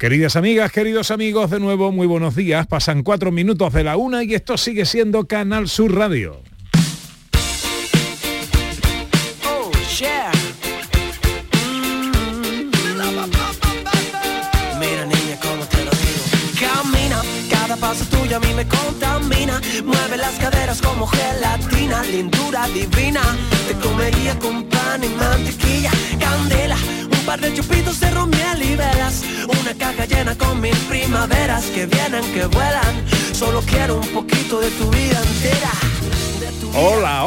Queridas amigas, queridos amigos, de nuevo muy buenos días. Pasan cuatro minutos de la una y esto sigue siendo Canal Sur Radio. Oh, yeah. Mira niña, cómo te lo digo. Camina, cada paso tuyo a mí me contamina. Mueve las caderas como gelatina, lindura divina. Te comería con pan y mantequilla, candela. Un par de chupitos de romiel y velas. Una caja llena con mil primaveras que vienen, que vuelan. Solo quiero un poquito de tu vida entera. Tu vida Hola,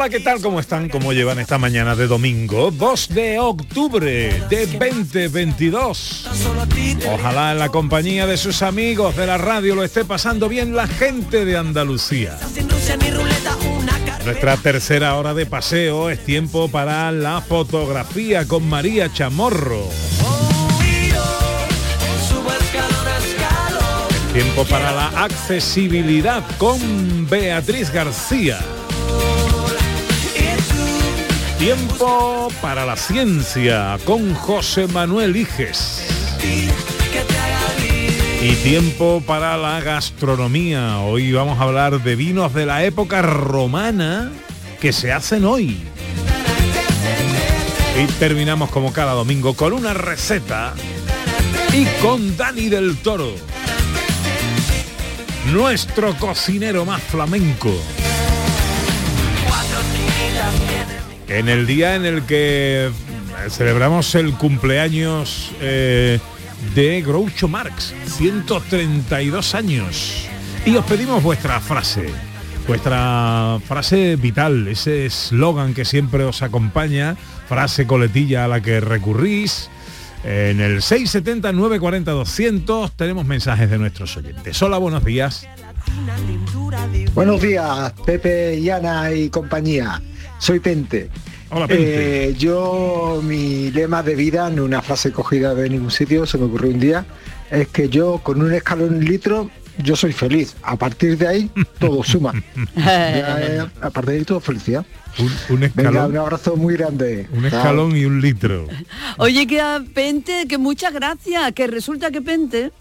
Hola, ¿qué tal? ¿Cómo están? ¿Cómo llevan esta mañana de domingo? 2 de octubre de 2022. tan solo a ti te Ojalá en la compañía de sus amigos de la radio lo esté pasando bien la gente de Andalucía. Nuestra tercera hora de paseo es tiempo para la fotografía con María Chamorro. Tiempo para la accesibilidad con Beatriz García. Tiempo para la ciencia con José Manuel Iges. Y tiempo para la gastronomía. Hoy vamos a hablar de vinos de la época romana que se hacen hoy. Y terminamos como cada domingo con una receta y con Dani del Toro. Nuestro cocinero más flamenco. En el día en el que eh, celebramos el cumpleaños eh, de Groucho Marx, 132 años. Y os pedimos vuestra frase, vuestra frase vital, ese eslogan que siempre os acompaña, frase coletilla a la que recurrís. En el 670 940 200 tenemos mensajes de nuestros oyentes. Hola, buenos días. Buenos días, Pepe y Ana y compañía. Soy Pente. Hola. Eh, yo, mi lema de vida, no una frase cogida de ningún sitio, se me ocurrió un día, es que yo con un escalón en litro, yo soy feliz. A partir de ahí, todo suma. Ya, eh, a partir de ahí, todo felicidad. Un, un Venga, escalón, un abrazo muy grande. un Chao. escalón y un litro. Oye, que a Pente, que muchas gracias, que resulta que Pente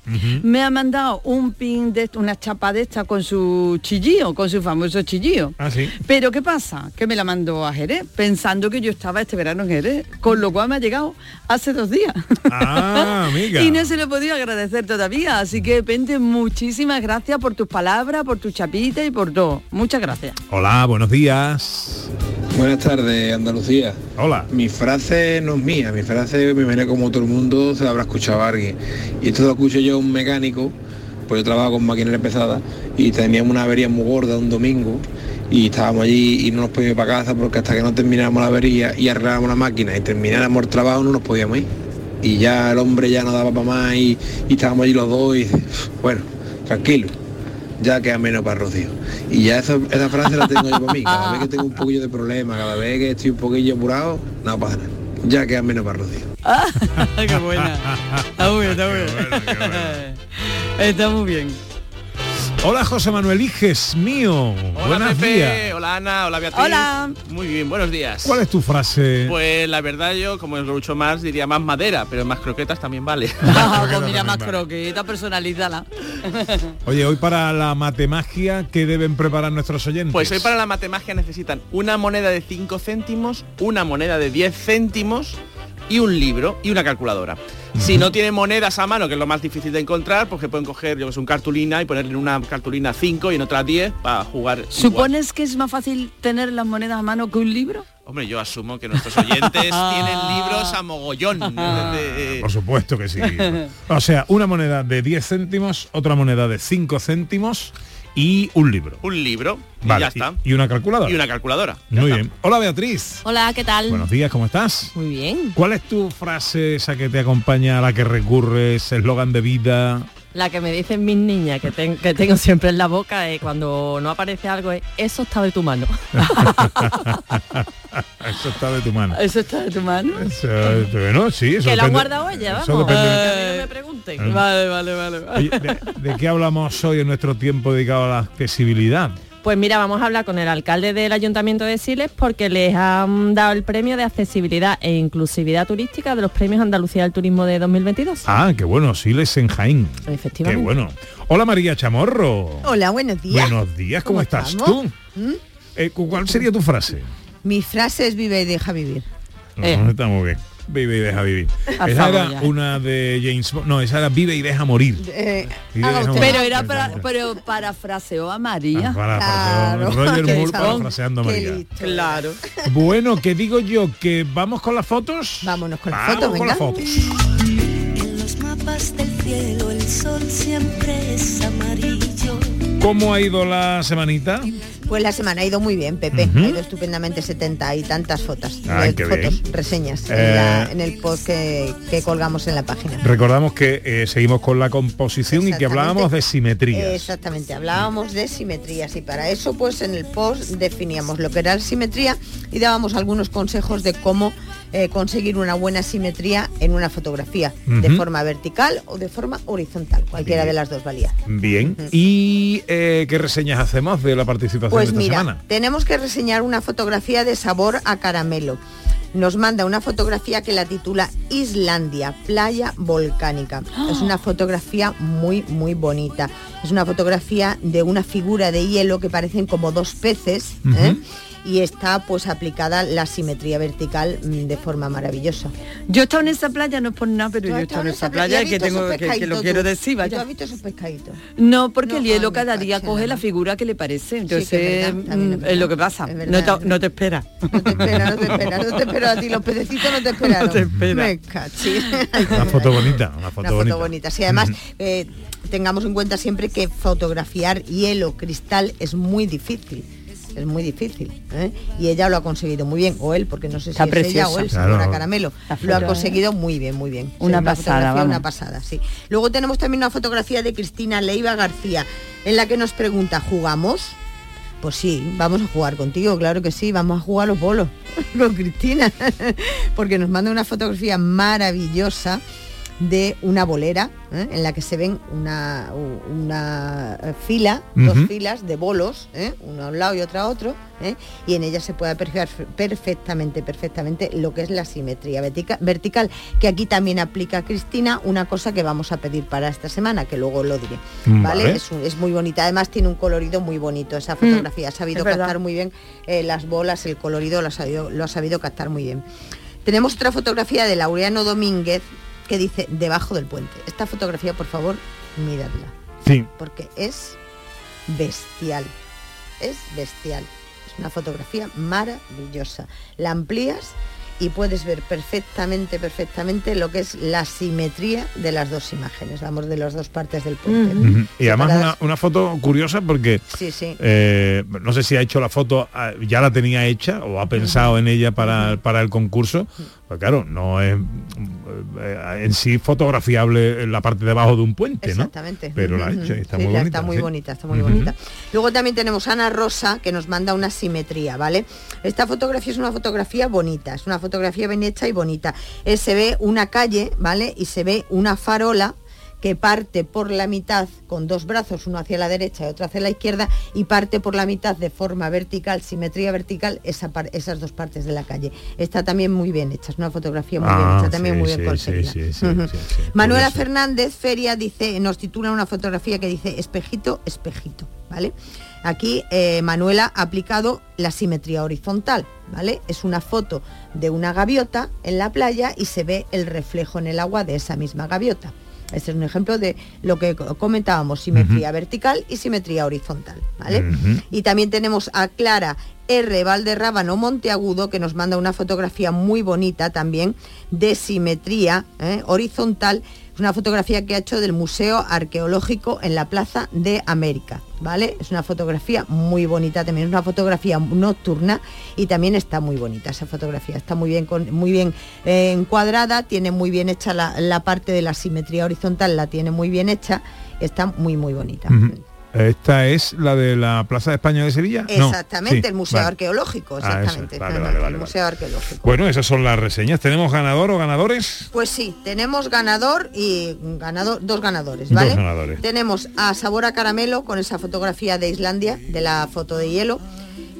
me ha mandado un pin de esto, una chapa de esta con su chillío, con su famoso chillío. Ah, sí. Pero ¿qué pasa? Que me la mandó a Jerez, pensando que yo estaba este verano en Jerez, con lo cual me ha llegado hace dos días. Ah, amiga. y no se lo he podido agradecer todavía. Así que, Pente, muchísimas gracias por tus palabras, por tu chapita y por todo. Muchas gracias. Hola, buenos días. Buenas tardes, Andalucía. Hola. Mi frase no es mía, mi frase me viene como todo el mundo se la habrá escuchado a alguien. Y esto lo escucho yo a un mecánico, pues yo trabajo con maquinaria pesada y teníamos una avería muy gorda un domingo y estábamos allí y no nos podíamos ir para casa porque hasta que no termináramos la avería y arregláramos la máquina y termináramos el trabajo no nos podíamos ir. Y ya el hombre ya no daba para más y, y estábamos allí los dos y bueno, tranquilo, ya queda menos para Rocío. Y ya esa, esa frase la tengo yo para mí. Cada vez que tengo un poquillo de problema, cada vez que estoy un poquillo apurado, no pasa nada. Ya queda menos para Rocío. qué buena. Está muy bien, está muy bien. Está muy bien. Hola, José Manuel Iges, mío. Hola Buenos Pepe, días. hola Ana, hola Beatriz. Hola. Muy bien, buenos días. ¿Cuál es tu frase? Pues la verdad yo, como es mucho más, diría más madera, pero más croquetas también vale. Ah, croqueta pues mira, más también va. croqueta, personalízala. Oye, hoy para la matemagia, ¿qué deben preparar nuestros oyentes? Pues hoy para la matemagia necesitan una moneda de 5 céntimos, una moneda de 10 céntimos y un libro y una calculadora. Si no tienen monedas a mano, que es lo más difícil de encontrar, pues que pueden coger yo que sé, un cartulina y ponerle en una cartulina 5 y en otra 10 para jugar. igual. ¿Supones que es más fácil tener las monedas a mano que un libro? Hombre, yo asumo que nuestros oyentes tienen libros a mogollón. De- Por supuesto que sí. O sea, una moneda de 10 céntimos, otra moneda de 5 céntimos y un libro. un libro y Vale, ya está. Y, y una calculadora. Y una calculadora. Ya Muy está. bien. Hola, Beatriz. Hola, ¿qué tal? Buenos días, ¿cómo estás? Muy bien. ¿Cuál es tu frase esa que te acompaña, a la que recurres, eslogan de vida? La que me dicen mis niñas que, ten- que tengo siempre en la boca es cuando no aparece algo es eso está de tu mano. eso está de tu mano. Eso está de tu mano. Eso, bueno, sí, eso Que depende- guardado ella, eso vamos. depende de- Que a mí no me pregunten. Vale, vale, vale. vale. Oye, ¿de, de qué hablamos hoy en nuestro tiempo dedicado a la accesibilidad? Pues mira, vamos a hablar con el alcalde del Ayuntamiento de Siles porque les han dado el premio de accesibilidad e inclusividad turística de los premios Andalucía del Turismo de 2022. Ah, qué bueno, Siles en Jaén. Qué Efectivamente. bueno. Hola María Chamorro. Hola, buenos días. Buenos días, ¿cómo, ¿Cómo estás estamos? ¿Mm? tú? Eh, ¿Cuál sería tu frase? Mi frase es vive y deja vivir. Eh. No, está muy bien. Vive y deja vivir. A Esa favor, era ya. una de James Bond. No, esa era Vive y deja morir. Eh, y deja usted. morir. Pero era para, pero parafraseó a María. Ah, para- Claro. Roger Qué Moore parafraseando a María. listo. Claro. Bueno, que digo yo que vamos con las fotos. Vámonos con las Vamos fotos, con las venga. fotos. En los mapas del cielo el sol siempre es amarillo. ¿Cómo ha ido la semanita? Pues la semana ha ido muy bien, Pepe. Ha ido estupendamente 70 y tantas fotos. Eh, qué fotos, bien. reseñas en, Eh, la- en el post que, que colgamos en la página. Recordamos que eh, seguimos con la composición y que hablábamos de simetrías. Exactamente, hablábamos de simetrías y para eso pues en el post definíamos lo que era la simetría y dábamos algunos consejos de cómo eh, conseguir una buena simetría en una fotografía, de forma vertical o de forma horizontal, cualquiera Bien. de las dos valía. Bien. ¿Y eh, qué reseñas hacemos de la participación Pues de esta mira, semana? tenemos que reseñar una fotografía de sabor a caramelo. Nos manda una fotografía que la titula Islandia, playa volcánica. Es una fotografía muy, muy bonita. Es una fotografía de una figura de hielo que parecen como dos peces. ¿eh? Y está pues aplicada la simetría vertical mm, de forma maravillosa. Yo he estado en esa playa, no es por nada, pero ¿Tú yo he estado en esa ¿Y playa has que tengo que, que lo quiero decir, ¿Tú vaya. has visto esos pescaditos? No, porque No, el hielo cada día coge la figura que le parece. Entonces, es verdad, también es mm, lo que pasa. No te, no te espera. No te espera, no te espera, no te espera a ti, los pececitos no te esperaron. No te espera. Me. Una foto bonita, una foto Una bonita. foto bonita. Sí, además, Ujú. eh, tengamos en cuenta siempre que fotografiar hielo, cristal, es muy difícil. Es muy difícil. ¿eh? Y ella lo ha conseguido muy bien. O él, porque no sé si Está es ella preciosa. o él, Claro. sabor a caramelo. Lo ha conseguido muy bien, muy bien. Una pasada. Una pasada, sí. Luego tenemos también una fotografía de Cristina Leiva García, en la que nos pregunta, ¿jugamos? Pues sí, vamos a jugar contigo, claro que sí, vamos a jugar a los bolos con Cristina, porque nos manda una fotografía maravillosa de una bolera ¿eh? en la que se ven una, una eh, fila, dos filas de bolos, ¿eh? uno a un lado y otro a otro, ¿eh? y en ella se puede apreciar perfectamente, perfectamente lo que es la simetría vertica- vertical, que aquí también aplica Cristina, una cosa que vamos a pedir para esta semana, que luego lo diré. Mm, ¿vale? vale. Es, un- es muy bonita, además tiene un colorido muy bonito esa fotografía, ha sabido captar muy bien las bolas, el colorido lo ha, sabido, lo ha sabido captar muy bien. Tenemos otra fotografía de Laureano Domínguez que dice debajo del puente. Esta fotografía, por favor, miradla, Sí. porque es bestial. Es bestial. Es una fotografía maravillosa. La amplías y puedes ver perfectamente, perfectamente lo que es la simetría de las dos imágenes, vamos, de las dos partes del puente. Y además una, una foto curiosa porque Sí, sí. eh, no sé si ha hecho la foto, ah, ya la tenía hecha o ha pensado en ella para, para el concurso. Pues claro, no es eh, en sí fotografiable en la parte de abajo de un puente, ¿no? Exactamente. Pero la está Sí, muy bonita. Está muy sí. bonita, está muy bonita. Luego también tenemos a Ana Rosa que nos manda una simetría, ¿vale? Esta fotografía es una fotografía bonita, es una fotografía bien hecha y bonita. Eh, se ve una calle, ¿vale? Y se ve una farola que parte por la mitad con dos brazos, uno hacia la derecha y otro hacia la izquierda, y parte por la mitad de forma vertical, simetría vertical, esa par- esas dos partes de la calle. Está también muy bien hecha, es una fotografía muy bien Ah, hecha, también sí, muy bien sí, conseguida. sí. Manuela. Fernández Feria dice, nos titula una fotografía que dice espejito, espejito, ¿vale? Aquí eh, Manuela ha aplicado la simetría horizontal, ¿vale? Es una foto de una gaviota en la playa y se ve el reflejo en el agua de esa misma gaviota. Este es un ejemplo de lo que co- comentábamos, simetría vertical y simetría horizontal, ¿vale? Y también tenemos a Clara R. Valderrábano Monteagudo, que nos manda una fotografía muy bonita también de simetría ¿eh? horizontal. Una fotografía que ha hecho del Museo Arqueológico en la Plaza de América, ¿vale? Es una fotografía muy bonita, también es una fotografía nocturna y también está muy bonita esa fotografía. Está muy bien, con- muy bien eh, encuadrada, tiene muy bien hecha la, parte de la simetría horizontal, la tiene muy bien hecha, está muy, muy bonita. Esta es la de la Plaza de España de Sevilla. No, Exactamente, sí, el Museo vale. Arqueológico, Ah, eso exactamente. Vale, vale, el. Museo Arqueológico. Bueno, esas son las reseñas. ¿Tenemos ganador o ganadores? Pues sí, tenemos ganador y ganador, dos ganadores, Dos ¿vale? ganadores. Tenemos a Sabor a Caramelo con esa fotografía de Islandia, de la foto de hielo.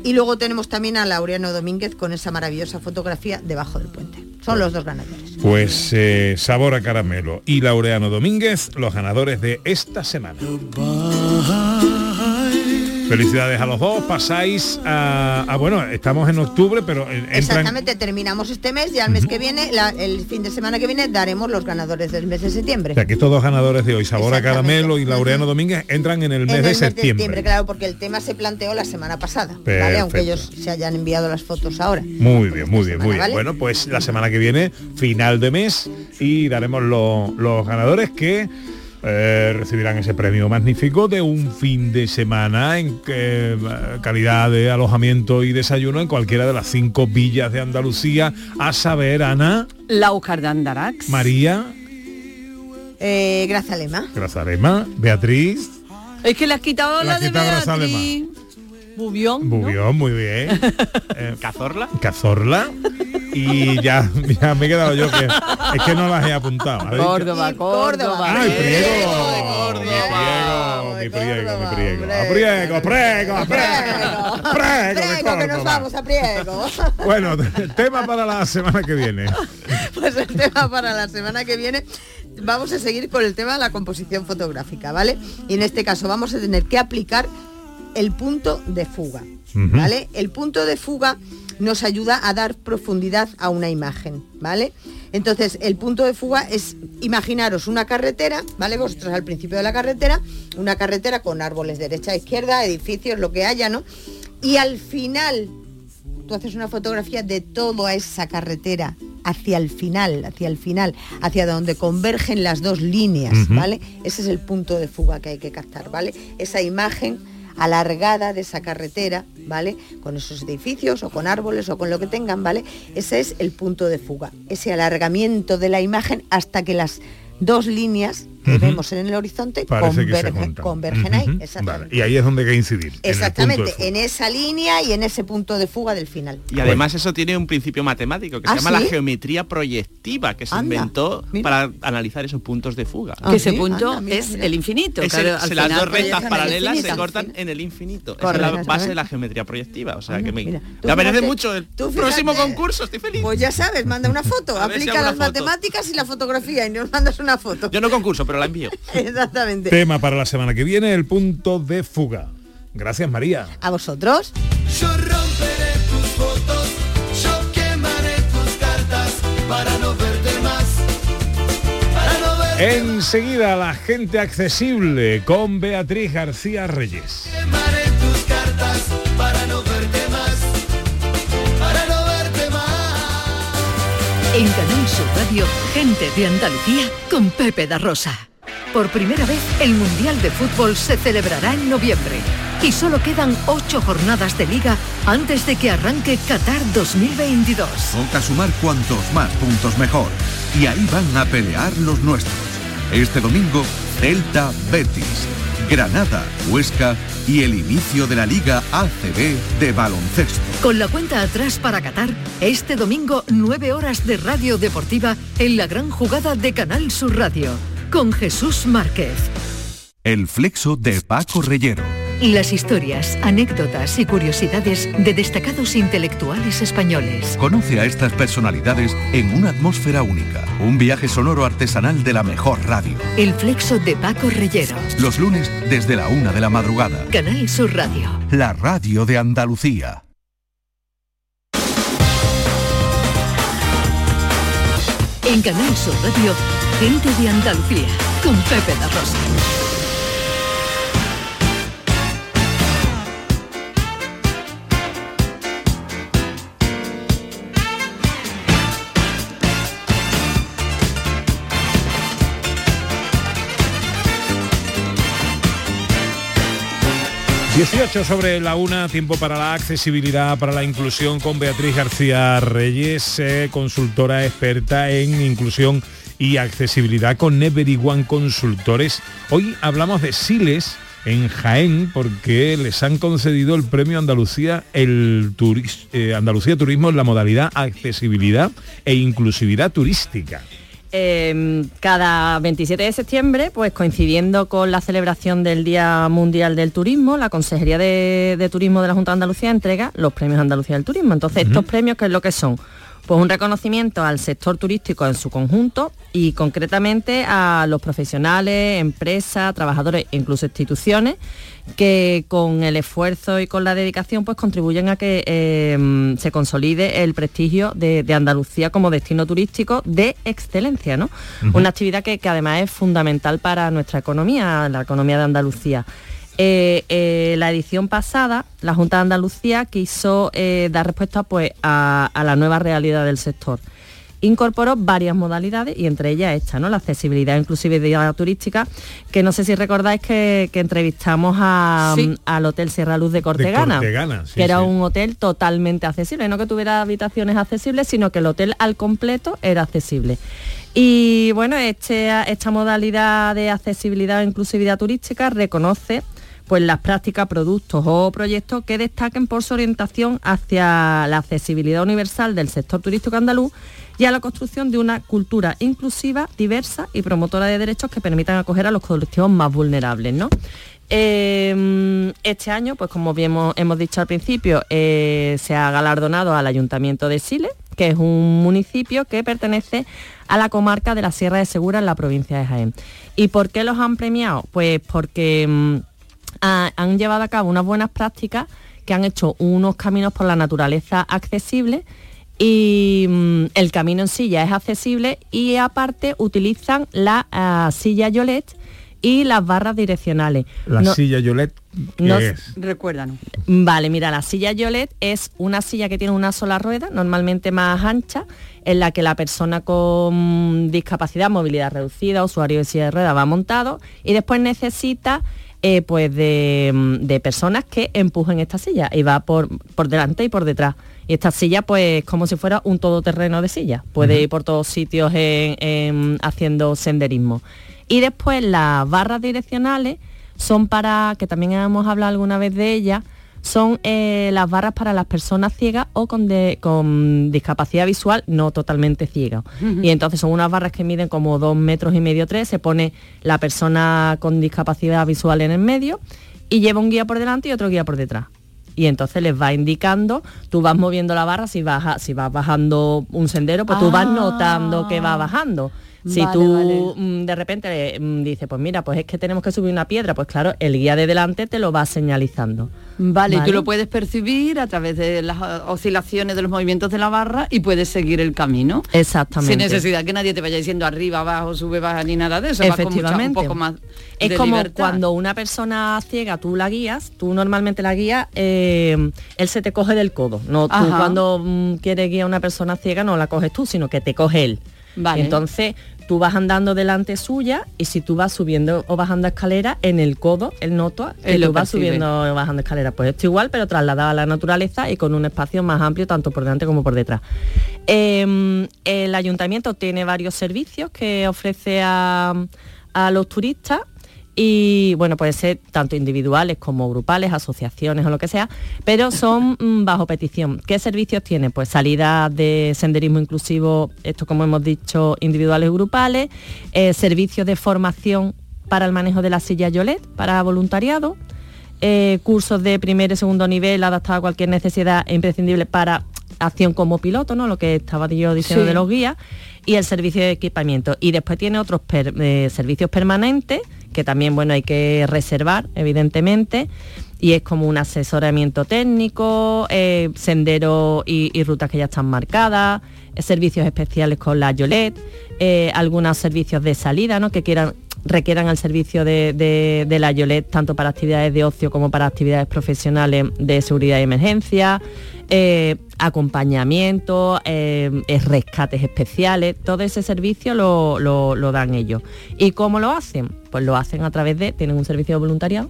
Y luego tenemos también a Laureano Domínguez con esa maravillosa fotografía debajo del puente. Son los dos ganadores. Pues eh, Sabor a Caramelo y Laureano Domínguez, los ganadores de esta semana. Felicidades a los dos. Pasáis a, a- bueno, estamos en octubre, pero entran Exactamente, terminamos este mes y al mes que viene, la- el fin de semana que viene, daremos los ganadores del mes de septiembre. O sea, que estos dos ganadores de hoy, Sabor a. Caramelo y Laureano Domínguez, entran en el mes en de mes septiembre. claro, porque el tema se planteó la semana pasada, Perfecto. ¿vale? Aunque ellos se hayan enviado las fotos ahora. Muy bien, muy bien, muy bien. ¿vale? Bueno, pues la semana que viene, final de mes, y daremos lo- los ganadores que eh, recibirán ese premio magnífico de un fin de semana en que, eh, calidad de alojamiento y desayuno en cualquiera de las cinco villas de Andalucía, a saber, Ana, Laucar de Andarax. María, Eh, Grazalema. Grazalema, Beatriz, Es que le has quitado la has de quitado Beatriz. Bubión. ¿no? Bubión, muy bien. Eh, ¿Cazorla? Cazorla y ya, ya me he quedado yo que es que no las he apuntado. Córdoba, Y Córdoba. Córdoba. ¡Ay, Priego priego! de Mi Córdoba. priego, mi priego, Córdoba, mi priego. A priego, priego, priego, Priego. que nos Córdoba. vamos a Priego. Bueno, tema para la semana que viene. Pues el tema para la semana que viene vamos a seguir con el tema de la composición fotográfica, ¿vale? Y en este caso vamos a tener que aplicar el punto de fuga. ¿vale? El punto de fuga nos ayuda a dar profundidad a una imagen, ¿vale? Entonces, el punto de fuga es imaginaros una carretera, ¿vale? Vosotros al principio de la carretera, una carretera con árboles derecha, izquierda, edificios, lo que haya, ¿no? Y al final tú haces una fotografía de toda esa carretera hacia el final, hacia el final, hacia donde convergen las dos líneas. ¿vale? Ese es el punto de fuga que hay que captar, ¿vale? Esa imagen alargada de esa carretera, ¿vale? Con esos edificios o con árboles o con lo que tengan, ¿vale? Ese es el punto de fuga, ese alargamiento de la imagen hasta que las dos líneas que vemos en el horizonte Parece que se convergen, ahí, exactamente. Vale, Y ahí es donde hay que incidir. Exactamente, en esa línea y en ese punto de fuga del final. Y además eso tiene un principio matemático que ¿Ah, se llama sí? la geometría proyectiva, que se Anda, inventó mira. para analizar esos puntos de fuga. Ah, que ese sí, punto anda, mira, es mira. el infinito. Es claro, el- al se- las dos rectas paralelas se cortan en el infinito. Esa es la base de la geometría proyectiva. O sea, Anda, que me, me apetece mucho el próximo concurso. Estoy feliz. Pues ya sabes, manda una foto, aplica las matemáticas y la fotografía y nos mandas una foto. Yo no concurso, pero la envío. Exactamente. Tema para la semana que viene, el punto de fuga. Gracias, María. ¿A vosotros? Yo romperé tus fotos, yo quemaré tus cartas para no verte más. Para no verte Enseguida la gente accesible con Beatriz García Reyes. quemaré tus cartas para En Canal Sur Radio, gente de Andalucía con Pepe da Rosa. Por primera vez, el Mundial de Fútbol se celebrará en noviembre. Y solo quedan ocho jornadas de liga antes de que arranque Qatar 2022. Toca sumar cuantos más puntos mejor. Y ahí van a pelear los nuestros. Este domingo, Celta Betis, Granada, Huesca y el inicio de la Liga ACB de baloncesto. Con la cuenta atrás para Qatar, este domingo 9 horas de radio deportiva en la gran jugada de Canal Sur Radio, con Jesús Márquez. El flexo de Paco Reyero. Las historias, anécdotas y curiosidades de destacados intelectuales españoles. Conoce a estas personalidades en una atmósfera única. Un viaje sonoro artesanal de la mejor radio. El flexo de Paco Reyero. Los lunes desde la una de la madrugada. Canal Sur Radio. La radio de Andalucía. En Canal Sur Radio, gente de Andalucía, con Pepe da Rosa. ...18 sobre la una, tiempo para la accesibilidad, para la inclusión con Beatriz García Reyes, eh, consultora experta en inclusión y accesibilidad con Never One Consultores. Hoy hablamos de SILES en Jaén porque les han concedido el premio Andalucía, el eh, Andalucía Turismo en la modalidad accesibilidad e inclusividad turística. Eh, cada 27 de septiembre, pues coincidiendo con la celebración del Día Mundial del Turismo, la Consejería de, de Turismo de la Junta de Andalucía entrega los premios Andalucía del Turismo. Entonces, estos premios, ¿qué es lo que son? Pues un reconocimiento al sector turístico en su conjunto y concretamente a los profesionales, empresas, trabajadores e incluso instituciones que con el esfuerzo y con la dedicación pues contribuyen a que eh, se consolide el prestigio de, de Andalucía como destino turístico de excelencia, ¿no? Una actividad que, que además es fundamental para nuestra economía, la economía de Andalucía. Eh, eh, la edición pasada, la Junta de Andalucía quiso eh, dar respuesta pues, a, a la nueva realidad del sector. Incorporó varias modalidades y entre ellas esta, ¿no? la accesibilidad e inclusividad turística, que no sé si recordáis que, que entrevistamos a- Sí. al Hotel Sierra Luz de Cortegana, Cortegana, sí, que era sí. un hotel totalmente accesible, no que tuviera habitaciones accesibles, sino que el hotel al completo era accesible. Y bueno, este- esta modalidad de accesibilidad e inclusividad turística reconoce pues las prácticas, productos o proyectos que destaquen por su orientación hacia la accesibilidad universal del sector turístico andaluz y a la construcción de una cultura inclusiva, diversa y promotora de derechos que permitan acoger a los colectivos más vulnerables. ¿no? Eh, este año, pues como bien hemos, dicho al principio, eh, se ha galardonado al Ayuntamiento de Siles, que es un municipio que pertenece a la comarca de la Sierra de Segura en la provincia de Jaén. ¿Y por qué los han premiado? Pues porque ha- han llevado a cabo unas buenas prácticas que han hecho unos caminos por la naturaleza accesibles y mm, el camino en ya es accesible y aparte utilizan la ah, silla Yolet y las barras direccionales. La No- silla Yolet, ¿qué no- es? Recuérdanos. Vale, mira, la silla Yolet es una silla que tiene una sola rueda, normalmente más ancha, en la que la persona con discapacidad, movilidad reducida, usuario de silla de ruedas va montado y después necesita eh, pues de, mm, de personas que empujen esta silla y va por, por delante y por detrás. Y esta silla pues como si fuera un todoterreno de silla, puede ir por todos sitios en- en- haciendo senderismo. Y después las barras direccionales son para, que también hemos hablado alguna vez de ellas, son eh, las barras para las personas ciegas o con, de- con discapacidad visual no totalmente ciegas. Ujú. Y entonces son unas barras que miden como dos metros y medio, tres, se pone la persona con discapacidad visual en el medio y lleva un guía por delante y otro guía por detrás. Y entonces les va indicando, tú vas moviendo la barra, si vas, a- si vas bajando un sendero, pues tú vas Ah. notando que va bajando. Si Vale, tú vale. mm, de repente mm, dices, pues mira, pues es que tenemos que subir una piedra, pues claro, el guía de delante te lo va señalizando. Vale, y tú lo puedes percibir a través de las oscilaciones de los movimientos de la barra y puedes seguir el camino. Exactamente. Sin necesidad que nadie te vaya diciendo arriba, abajo, sube, baja, ni nada de eso. vas con mucha- Efectivamente. un poco más es de como libertad. cuando una persona ciega tú la guías, tú normalmente la guías, eh, él se te coge del codo. No, tú Ajá. cuando mm, quieres guiar a una persona ciega no la coges tú, sino que te coge él. Vale. Entonces tú vas andando delante suya y si tú vas subiendo o bajando escalera, en el codo él nota que tú vas percibe. subiendo o bajando escalera. Pues esto igual, pero trasladado a la naturaleza y con un espacio más amplio tanto por delante como por detrás. Eh, el ayuntamiento tiene varios servicios que ofrece a, a los turistas y bueno, puede ser tanto individuales como grupales, asociaciones o lo que sea, pero son mm, bajo petición. ¿Qué servicios tiene? Pues salidas de senderismo inclusivo, esto como hemos dicho, individuales y grupales, eh, servicios de formación para el manejo de la silla Yolet, para voluntariado, eh, cursos de primer y segundo nivel adaptados a cualquier necesidad e imprescindible para acción como piloto, ¿no? Lo que estaba yo diciendo Sí. de los guías, y el servicio de equipamiento. Y después tiene otros per- eh, servicios permanentes, que también bueno hay que reservar, evidentemente, y es como un asesoramiento técnico, eh, senderos y, rutas que ya están marcadas, eh, servicios especiales con la Yolet, eh, algunos servicios de salida, ¿no? Que quieran requieran el servicio de, de- de la Yolet tanto para actividades de ocio como para actividades profesionales de seguridad y emergencia, eh, acompañamiento, eh, eh, rescates especiales, todo ese servicio lo, lo- lo dan ellos. ¿Y cómo lo hacen? Pues lo hacen a través de, tienen un servicio de voluntariado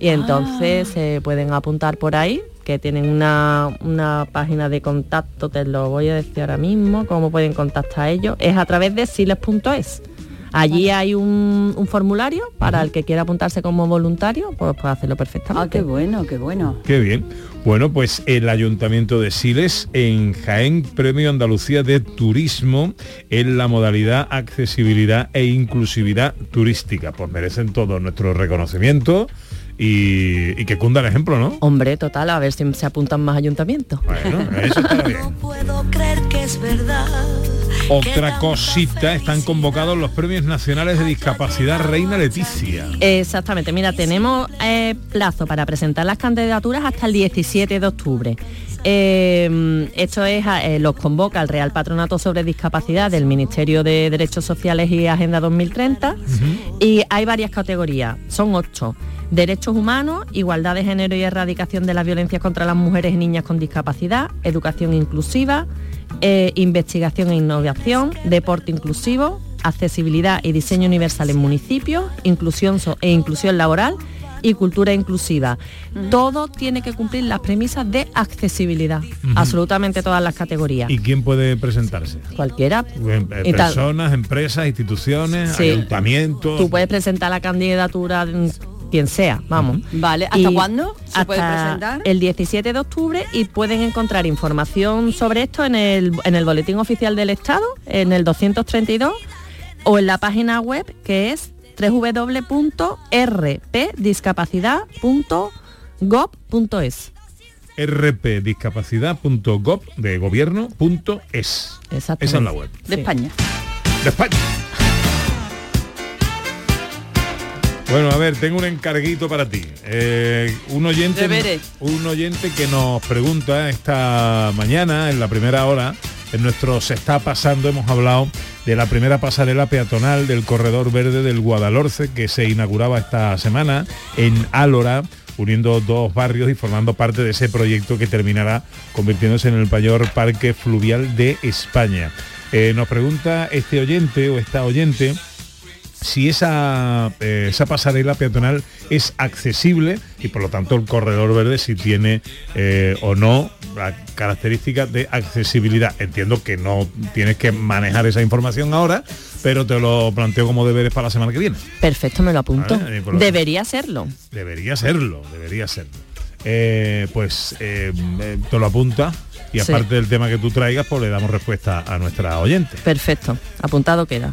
y entonces se pueden apuntar por ahí, que tienen una, una página de contacto, te lo voy a decir ahora mismo, cómo pueden contactar a ellos, es a través de siles.es. Allí hay un, un formulario para el que quiera apuntarse como voluntario, pues puede hacerlo Ah, perfectamente. qué bueno, qué bueno. Qué bien. Bueno, pues el Ayuntamiento de Siles en Jaén Premio Andalucía de Turismo en la modalidad accesibilidad e inclusividad turística. Pues merecen todo nuestro reconocimiento y, y que cunda el ejemplo, ¿no? Hombre, total, a ver si se apuntan más ayuntamientos. Bueno, eso está bien. Puedo creer que es verdad. Otra cosita, están convocados los premios nacionales de discapacidad Reina Leticia. Exactamente, mira, tenemos eh, plazo para presentar las candidaturas hasta el 17 de octubre. Eh, esto es, eh, los convoca el Real Patronato sobre Discapacidad del Ministerio de Derechos Sociales y Agenda 2030 y hay varias categorías, son ocho. Derechos humanos, igualdad de género y erradicación de las violencias contra las mujeres y niñas con discapacidad, educación inclusiva, eh, investigación e innovación, deporte inclusivo, accesibilidad y diseño universal en municipios, inclusión so- e inclusión laboral y cultura inclusiva. Todo tiene que cumplir las premisas de accesibilidad, absolutamente todas las categorías. ¿Y quién puede presentarse? Cualquiera. Eh, Y tal. Personas, empresas, instituciones, Sí. ayuntamientos. Tú puedes presentar la candidatura de quien sea, vamos. Vale, ¿hasta cuándo se puede hasta presentar? El 17 de octubre y pueden encontrar información sobre esto en el, en el Boletín Oficial del Estado, en el 232, o en la página web que es www.rpdiscapacidad.gov.es. rpdiscapacidad.gov de gobierno.es. Esa es la web. De España. De España. Bueno, a ver, tengo un encarguito para ti. Eh, un oyente, un oyente que nos pregunta esta mañana, en la primera hora, en nuestro Se está pasando, hemos hablado de la primera pasarela peatonal del corredor verde del Guadalhorce que se inauguraba esta semana en Álora uniendo dos barrios y formando parte de ese proyecto que terminará convirtiéndose en el mayor parque fluvial de España. Eh, nos pregunta este oyente o esta oyente si esa, eh, esa pasarela peatonal es accesible y por lo tanto el corredor verde si tiene eh, o no la característica de accesibilidad. Entiendo que no tienes que manejar esa información ahora, pero te lo planteo como deberes para la semana que viene. Perfecto, me lo apunto. Vale, lo- Debería serlo. Debería serlo, debería serlo. Eh, pues eh, te lo apunta y Sí. aparte del tema que tú traigas, pues le damos respuesta a nuestra oyente. Perfecto, apuntado queda.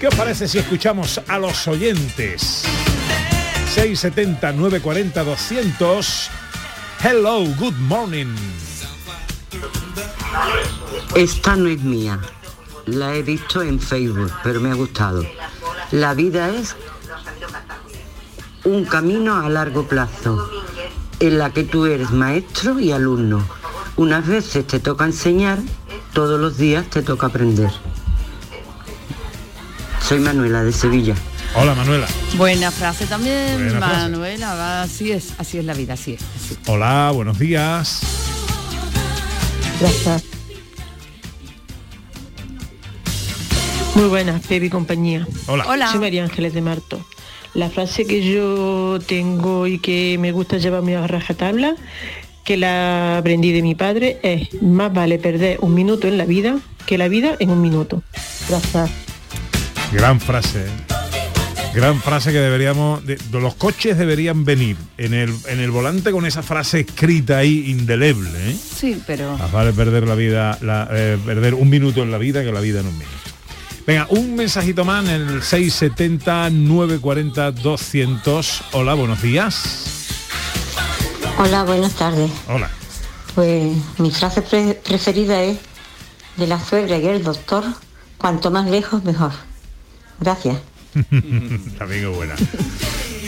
¿Qué os parece si escuchamos a los oyentes? 670 940 200 Hello, good morning. Esta no es mía. La he visto en Facebook, pero me ha gustado. La vida es un camino a largo plazo, en la que tú eres maestro y alumno. Unas veces te toca enseñar, todos los días te toca aprender. Soy Manuela de Sevilla. Hola Manuela. Buena frase también, Buena frase. Manuela. va, Así es, así es la vida, así es. así. Hola, buenos días. Gracias. Muy buenas, Pepe y compañía. Hola. Hola. Soy María Ángeles de Marto. La frase que yo tengo y que me gusta llevarme a rajatabla, que la aprendí de mi padre, es más vale perder un minuto en la vida que la vida en un minuto. Gracias. Gran frase. ¿eh? Gran frase que deberíamos, de, de los coches deberían venir en el, en el volante con esa frase escrita ahí indeleble. ¿eh? Sí, pero... Más vale perder la vida, la- eh, perder un minuto en la vida que la vida en un minuto. Venga, un mensajito más en el 670 940 200. Hola, buenos días. Hola, buenas tardes. Hola. Pues mi frase pre- preferida es de la suegra y el doctor, cuanto más lejos mejor. Gracias. También es buena.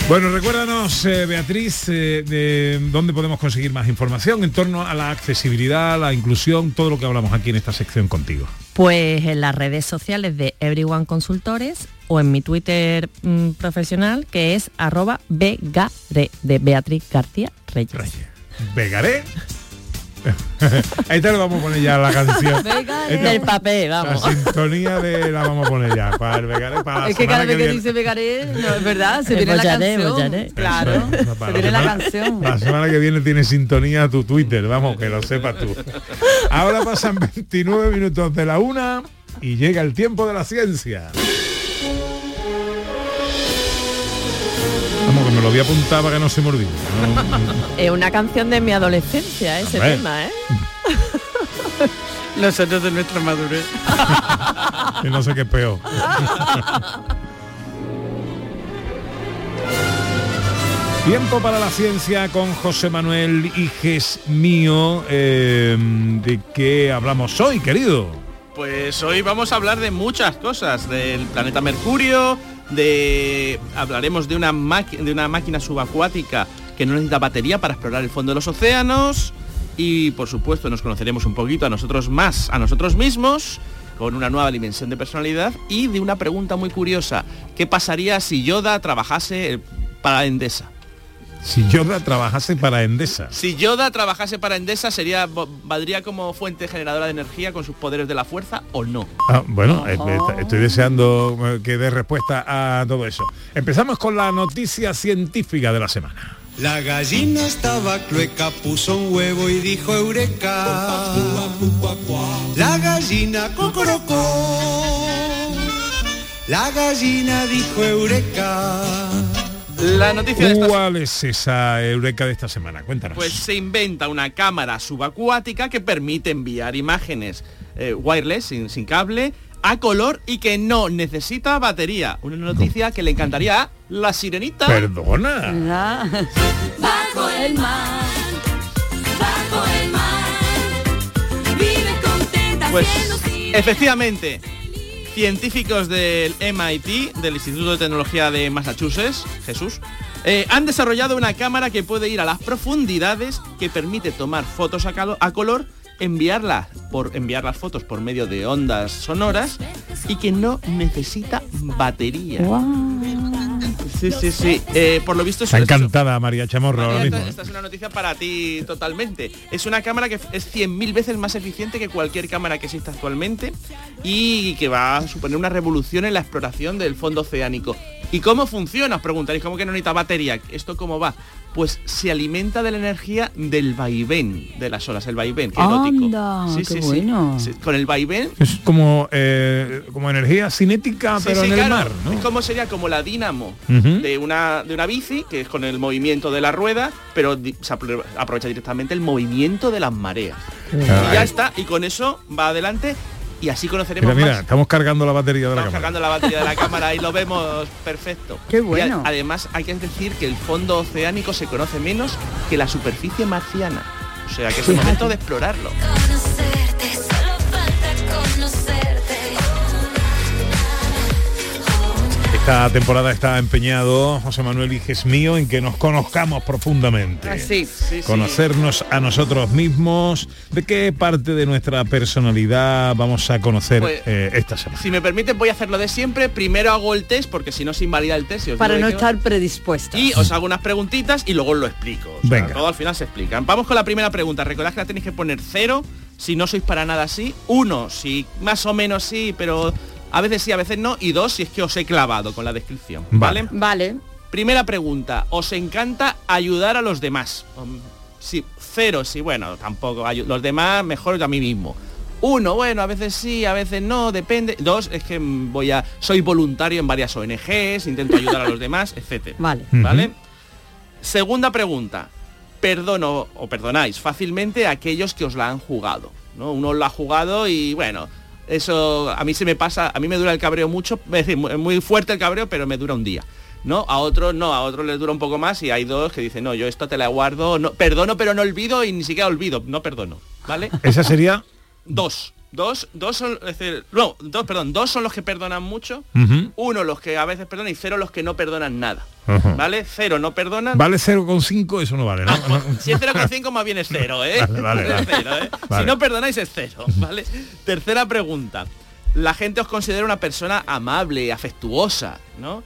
Bueno, recuérdanos, eh, Beatriz, eh, de dónde podemos conseguir más información en torno a la accesibilidad, la inclusión, todo lo que hablamos aquí en esta sección contigo. Pues en las redes sociales de Everyone Consultores o en mi Twitter mm, profesional que es arroba begare de Beatriz García Reyes. Vegaré Ahí te lo vamos a poner ya la canción. Esta- Del papel, La vamos. sintonía de la vamos a poner ya para el Begaré, para la Es que cada semana vez que viene. dice Begaré, no, es verdad, se El viene la Bollaré, canción. Claro, Eso, se viene la canción. La semana que viene tiene sintonía tu Twitter, vamos, que lo sepas tú. Ahora pasan 29 minutos de la una y llega el tiempo de la ciencia. Voy a apuntar para que no se me olvide. ¿no? Es una canción de mi adolescencia, ese Hombre. tema, ¿eh? Nosotros de nuestra madurez. Y no sé qué es peor. Tiempo para la ciencia con José Manuel Iges mío. eh, ¿De qué hablamos hoy, querido? Pues hoy vamos a hablar de muchas cosas, del planeta Mercurio, de hablaremos de una, de una máquina subacuática que no necesita batería para explorar el fondo de los océanos y por supuesto nos conoceremos un poquito a nosotros más, a nosotros mismos, con una nueva dimensión de personalidad y de una pregunta muy curiosa, ¿qué pasaría si Yoda trabajase eh, para Endesa? Si Yoda trabajase para Endesa. Si Yoda trabajase para Endesa, sería ¿valdría como fuente generadora de energía con sus poderes de la fuerza o no? Ah, bueno, eh, eh, estoy deseando eh, que dé respuesta a todo eso. Empezamos con la noticia científica de la semana. La gallina estaba clueca, puso un huevo y dijo eureka. La gallina cocorocó. La gallina dijo eureka. La noticia de esta ¿Cuál es esa eureka de esta semana? Cuéntanos. Pues se inventa una cámara subacuática que permite enviar imágenes eh, wireless, sin, sin cable, a color y que no necesita batería. Una noticia que le encantaría a la sirenita. Perdona. Bajo el mar, bajo el mar, vive contenta Pues siendo sirena. efectivamente, científicos del MIT, del Instituto de Tecnología de Massachusetts, Jesús, eh, han desarrollado una cámara que puede ir a las profundidades, que permite tomar fotos a, a color, enviarlas por enviar las fotos por medio de ondas sonoras y que no necesita batería. Sí, sí, sí. Eh, por lo visto es Está encantada María Chamorro ahora María, mismo. esta, esta es una noticia para ti totalmente. Es una cámara que es 100.000 veces más eficiente que cualquier cámara que exista actualmente y que va a suponer una revolución en la exploración del fondo oceánico. ¿Y cómo funciona? Os preguntaréis, ¿cómo que no necesita batería? ¿Esto cómo va? Pues se alimenta de la energía del vaivén de las olas, el vaivén, que erótico. Anda, qué bueno. Sí, Con el vaivén Es como, eh, como energía cinética, Sí, pero sí, en el claro. mar, ¿no? Es como sería como la dínamo de una de una bici, que es con el movimiento de la rueda, pero se apro- aprovecha directamente el movimiento de las mareas. Y ya está, y con eso va adelante y así conoceremos Mira, mira, más. estamos cargando la batería de la Estamos cámara. cargando la batería de la cámara y lo vemos perfecto. Qué bueno. además hay que decir que el fondo oceánico se conoce menos que la superficie marciana. O sea que es el momento de explorarlo. Esta temporada está empeñado, José Manuel Iges mío, en que nos conozcamos profundamente. Así. Conocernos a nosotros mismos, de qué parte de nuestra personalidad vamos a conocer Pues- eh, esta semana. Si me permite voy a hacerlo de siempre. Primero hago el test porque si no se invalida el test. y os Para no estar predispuesta. Y os hago unas preguntitas y luego os lo explico. O sea, Venga. Todo al final se explica. Vamos con la primera pregunta. Recordad que la tenéis que poner cero si no sois para nada así. Uno, si más o menos sí, pero a veces sí, a veces no. Y dos, si es que os he clavado con la descripción. ¿Vale? Vale. Primera pregunta. ¿Os encanta ayudar a los demás? Sí, cero, sí, bueno, tampoco. Los demás mejor que a mí mismo. Uno, bueno, a veces sí, a veces no, depende. Dos, es que voy a. Soy voluntario en varias ONGs, intento ayudar a los demás, etcétera. Vale. ¿Vale? Segunda pregunta. Perdono o perdonáis fácilmente a aquellos que os la han jugado. ¿no? Uno la ha jugado y bueno, eso a mí se me pasa, a mí me dura el cabreo mucho, es decir, mu- muy fuerte el cabreo, pero me dura un día. ¿No? A otros no, a otros les dura un poco más y hay dos que dicen, no, yo esto te la guardo, no, perdono pero no olvido y ni siquiera olvido, no perdono. ¿Vale? Esa sería... Dos. Dos, dos son, es decir, no, dos, perdón, dos son los que perdonan mucho, Ujú. uno los que a veces perdonan y cero los que no perdonan nada. ¿Vale? Cero no perdonan. Vale 0,5, eso no vale, ¿no? No. Si es 0,5 más bien es cero, ¿eh? Vale, vale, vale. cero, ¿eh? Vale. Si no perdonáis es cero, ¿vale? Tercera pregunta. La gente os considera una persona amable, afectuosa, ¿no?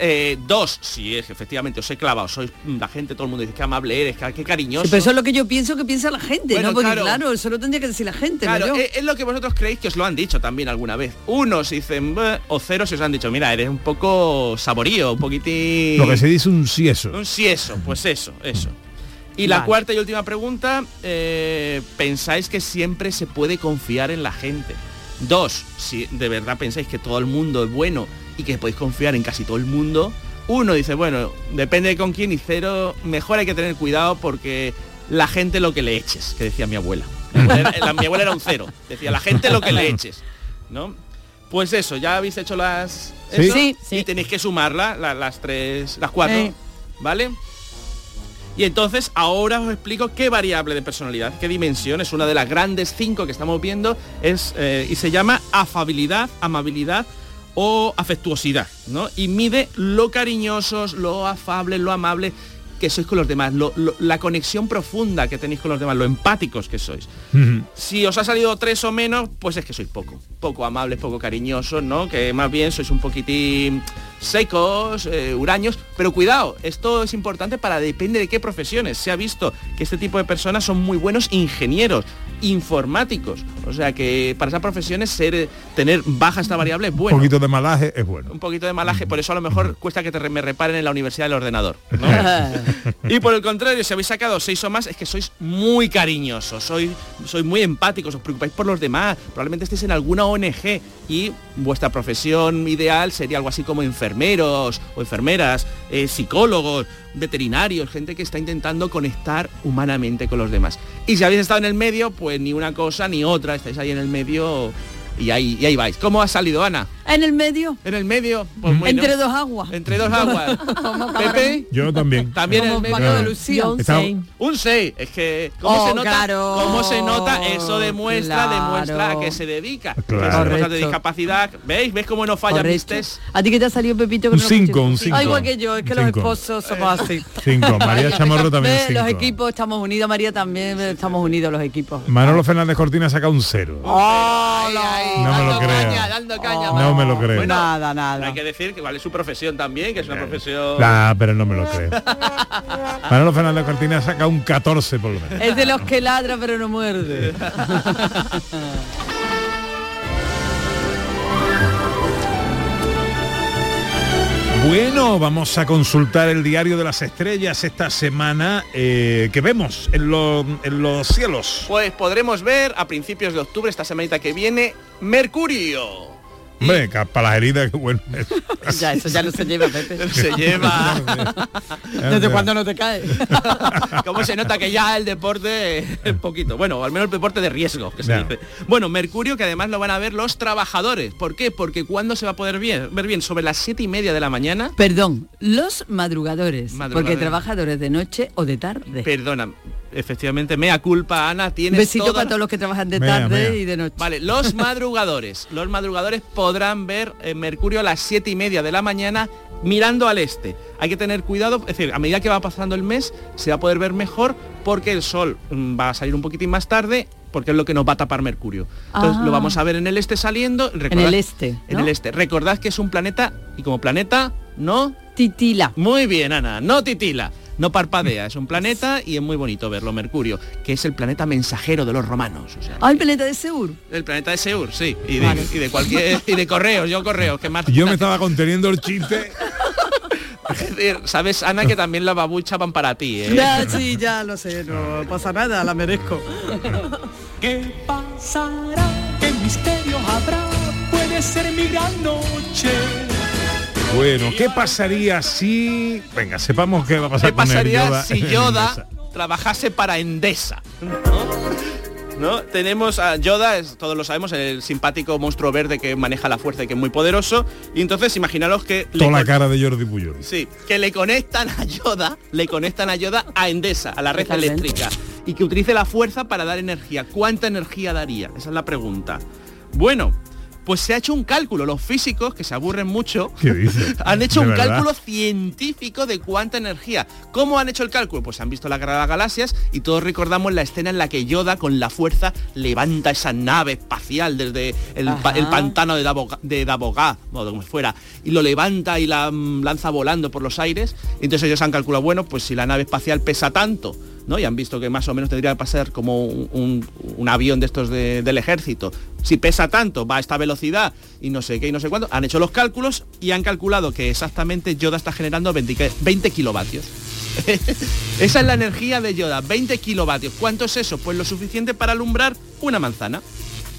Eh, dos, si es que efectivamente os he clavado, sois la gente, todo el mundo dice que amable eres, que, que cariñoso. Sí, pero eso es lo que yo pienso que piensa la gente, Bueno, ¿no? Porque claro. claro. eso lo tendría que decir la gente, Claro, no yo. es, es lo que vosotros creéis que os lo han dicho también alguna vez. Unos dicen, o cero si os han dicho, mira, eres un poco saborío, un poquitín... Lo que se dice un sí eso. Un sí eso, pues eso, eso. Y la Vale. cuarta y última pregunta, eh, ¿pensáis que siempre se puede confiar en la gente? Dos, si de verdad pensáis que todo el mundo es bueno y que podéis confiar en casi todo el mundo. Uno dice, bueno, depende de con quién y cero, mejor hay que tener cuidado porque la gente lo que le eches, que decía mi abuela. Mi abuela era, la- mi abuela era un cero, decía la gente lo que le eches, ¿no? Pues eso, ya habéis hecho las... Sí. eso? Sí, Y tenéis que sumarla, la- las tres, las cuatro. ¿vale? Y entonces ahora os explico qué variable de personalidad, qué dimensión es una de las grandes cinco que estamos viendo es eh, y se llama afabilidad, amabilidad o afectuosidad, ¿no? Y mide lo cariñosos, lo afables, lo amables que sois con los demás, lo- lo- la conexión profunda que tenéis con los demás, lo empáticos que sois. Si os ha salido tres o menos, pues es que sois poco, poco amables, poco cariñosos, ¿no? Que más bien sois un poquitín secos, eh, huraños, pero cuidado, esto es importante para depende de qué profesiones. Se ha visto que este tipo de personas son muy buenos ingenieros, informáticos, o sea que para esas profesiones ser, tener baja esta variable es Un bueno. poquito de malaje es bueno. Un poquito de malaje, por eso a lo mejor cuesta que te me reparen en la universidad del ordenador. ¿no? y por el contrario, si habéis sacado seis o más, es que sois muy cariñosos, sois, sois muy empáticos, os preocupáis por los demás, probablemente estéis en alguna ONG y vuestra profesión ideal sería algo así como enfermeros o enfermeras, eh, psicólogos, veterinarios, gente que está intentando conectar humanamente con los demás. Y si habéis estado en el medio, pues ni una cosa ni otra, estáis ahí en el medio y ahí, y ahí vais. ¿Cómo ha salido, Ana? En el medio. En el medio. Pues bueno. Entre dos aguas. Entre dos aguas. Pepe. Yo también. También en el Como medio. Paco de Lucía. Yo un Estaba- seis. Un 6, es que ¿cómo Oh, se nota? claro. ¿Cómo se nota? Eso demuestra, Claro. demuestra a qué se dedica. Claro. Que cosas de discapacidad. ¿Veis? ¿Ves cómo no Correcto. test? ¿A ti qué te ha salido, Pepito? que Un no lo cinco, escuché? un cinco. Ah, igual que yo, es que Un los cinco. esposos somos así. Cinco. María Chamorro también cinco. Los equipos estamos unidos, María también, eh, estamos unidos los equipos. Manolo Fernández Cortina saca un cero. Ay, ay, No me lo dando creo. caña, dando caña. No me lo creo. Bueno, Nada, nada. Hay que decir que vale su profesión también, que es una profesión... Nah, pero no me lo creo. Manolo Fernández Cortina saca un 14 por lo menos. Es de los que ladra pero no muerde. Bueno, vamos a consultar el diario de las estrellas esta semana eh, que vemos en, en los cielos. Pues podremos ver a principios de octubre, esta semanita que viene, Mercurio. Hombre, para las heridas, que bueno. ya, eso ya no se lleva, Pepe. Se lleva. ¿Desde cuándo no te cae? ¿Cómo se nota que ya el deporte es poquito? Bueno, al menos el deporte de riesgo, que se Ya. dice. Bueno, Mercurio, que además lo van a ver los trabajadores. ¿Por qué? Porque cuando se va a poder bien, ver bien sobre las siete y media de la mañana. Perdón, los madrugadores, Madrugadores. porque trabajadores de noche o de tarde. Perdona, efectivamente, mea culpa, Ana, tienes Besito toda- para todos los que trabajan de Mea, tarde mea. y de noche. Vale, los madrugadores. Los madrugadores podrán ver eh, Mercurio a las siete y media de la mañana mirando al este. Hay que tener cuidado, es decir, a medida que va pasando el mes, se va a poder ver mejor porque el sol mm, va a salir un poquitín más tarde porque es lo que nos va a tapar Mercurio. Entonces Ah. lo vamos a ver en el este saliendo. En recordad- el este. En el este. Recordad que es un planeta y como planeta no Titila. muy bien, Ana, no titila, no parpadea, es un planeta y es muy bonito verlo, Mercurio, que es el planeta mensajero de los romanos. O sea, Ah, el planeta de Seur. el planeta de Seur, sí, y de, Vale. y de cualquier y de correos, yo correos, que más. Yo me estaba conteniendo el chiste. Es decir, Sabes, Ana, que también las babuchas van para ti, ¿eh? Ya, sí, ya lo sé, no pasa nada, la merezco. ¿Qué pasará? ¿Qué misterio habrá? Puede ser mi gran noche. Bueno, ¿qué pasaría si... Venga, sepamos qué va a pasar ¿Qué con pasaría Yoda si Yoda trabajase para Endesa? ¿No? Tenemos a Yoda, es- todos lo sabemos, el simpático monstruo verde que maneja la fuerza y que es muy poderoso. Y entonces imaginaros que le Toda la con- cara de Jordi Puyol. Sí, que le conectan a Yoda, le conectan a Yoda a Endesa, a la red eléctrica, y que utilice la fuerza para dar energía. ¿Cuánta energía daría? Esa es la pregunta. Bueno, Pues se ha hecho un cálculo. Los físicos, que se aburren mucho, han hecho ¿De un verdad? cálculo científico de cuánta energía. ¿Cómo han hecho el cálculo? Pues han visto la guerra de las galaxias y todos recordamos la escena en la que Yoda con la fuerza levanta esa nave espacial desde el, pa- Ajá. el pantano de Daboga, de Dabogá, o de como fuera, y lo levanta y la mm, lanza volando por los aires. Entonces ellos han calculado, bueno, pues si la nave espacial pesa tanto, ¿no? Y han visto que más o menos tendría que pasar como un, un- avión de estos de- del ejército. Si pesa tanto, va a esta velocidad y no sé qué y no sé cuánto. Han hecho los cálculos y han calculado que exactamente Yoda está generando 20, que- 20 kilovatios. Esa es la energía de Yoda, 20 kilovatios. ¿Cuánto es eso? Pues lo suficiente para alumbrar una manzana.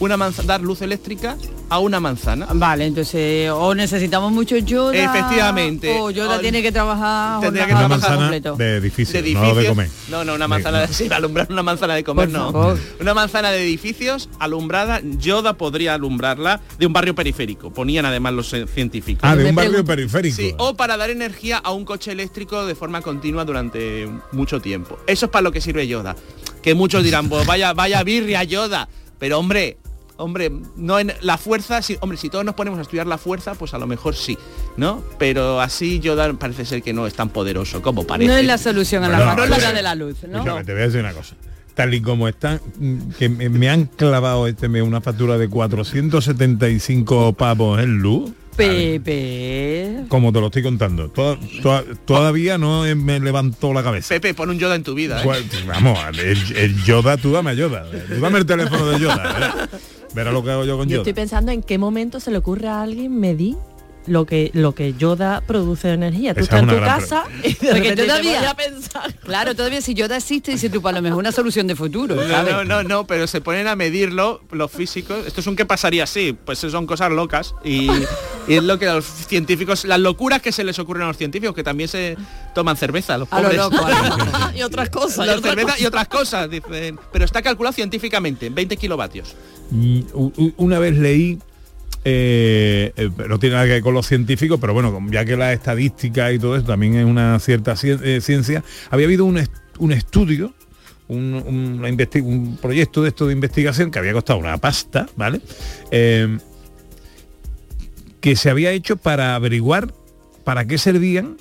Una manzana, dar luz eléctrica a una manzana. Vale, entonces o necesitamos mucho Yoda. Efectivamente. O Yoda O- tiene que trabajar Tendría que jornada Una trabajar tiempo manzana completo. de edificio, de no de edificios. comer. No, no, una manzana de sí, alumbrar una manzana de comer, Por no. favor. Una manzana de edificios alumbrada, Yoda podría alumbrarla de un barrio periférico. Ponían además los científicos. Ah, de un barrio periférico. Sí, o para dar energía a un coche eléctrico de forma continua durante mucho tiempo. Eso es para lo que sirve Yoda. Que muchos dirán, pues vaya, vaya birria Yoda. Pero hombre, hombre, no en la fuerza, si, hombre, si todos nos ponemos a estudiar la fuerza, pues a lo mejor sí, ¿no? Pero así Yoda parece ser que no es tan poderoso como parece. No es la solución a la Bueno, factura escúchame, de la luz, ¿no? Escúchame, te voy a decir una cosa. Tal y como están, mm, que me, me han clavado este mes una factura de 475 pavos en luz. Pepe. Como te lo estoy contando. Toda- toda- todavía no me levantó la cabeza. Pepe, pon un Yoda en tu vida. ¿eh? Pues, vamos, el, el Yoda, tú dame a Yoda. Tú dame el teléfono de Yoda. Verás, verás lo que hago yo con Yo Yoda. estoy pensando en qué momento se le ocurre a alguien medir lo que lo que Yoda produce de energía. Tú Esa estás es en tu casa y de Porque todavía- a pensar. Claro, todavía si Yoda existe, dice tú, para lo mejor una solución de futuro, No, ¿sabes? no, no, no, pero se ponen a medirlo los físicos. Esto es un que pasaría así, pues son cosas locas y, y es lo que a los científicos, las locuras que se les ocurren a los científicos, que también se toman cerveza, los A lo pobres. loco, a lo loco. y otras cosas. y La otras cerveza cosas. y otras cosas, dicen. Pero está calculado científicamente, 20 kilovatios. Mm, Una vez leí, eh, eh, no tiene nada que ver con los científicos, pero bueno, ya que la estadística y todo eso también es una cierta eh, ciencia, había habido un, un estudio, un, proyecto de esto de investigación que había costado una pasta, ¿vale? Que se había hecho para averiguar para qué servían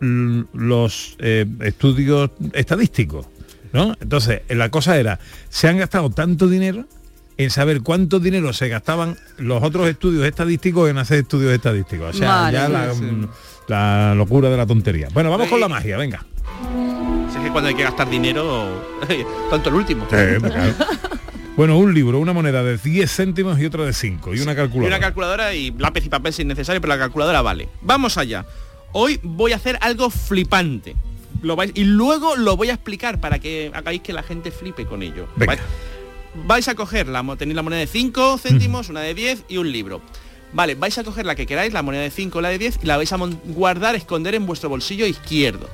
los estudios estadísticos. ¿no? Entonces, la cosa era, se han gastado tanto dinero en saber cuánto dinero se gastaban los otros estudios estadísticos en hacer estudios estadísticos. O sea, Vale, ya la, sí. la locura de la tontería. Bueno, vamos con la magia, venga. Si es que cuando hay que gastar dinero, tanto el último. claro. Bueno, un libro, una moneda de 10 céntimos y otra de 5 y una Y calculadora. una calculadora y lápiz y papel si es necesario, pero la calculadora vale. Vamos allá. Hoy voy a hacer algo flipante. Lo vais- y luego lo voy a explicar para que hagáis que la gente flipe con ello. Venga. Vais, a coger, la, tenéis la moneda de 5 céntimos, una de 10 y un libro. Vale, vais a coger la que queráis, la moneda de 5 o la de 10, y la vais a guardar, esconder en vuestro bolsillo izquierdo.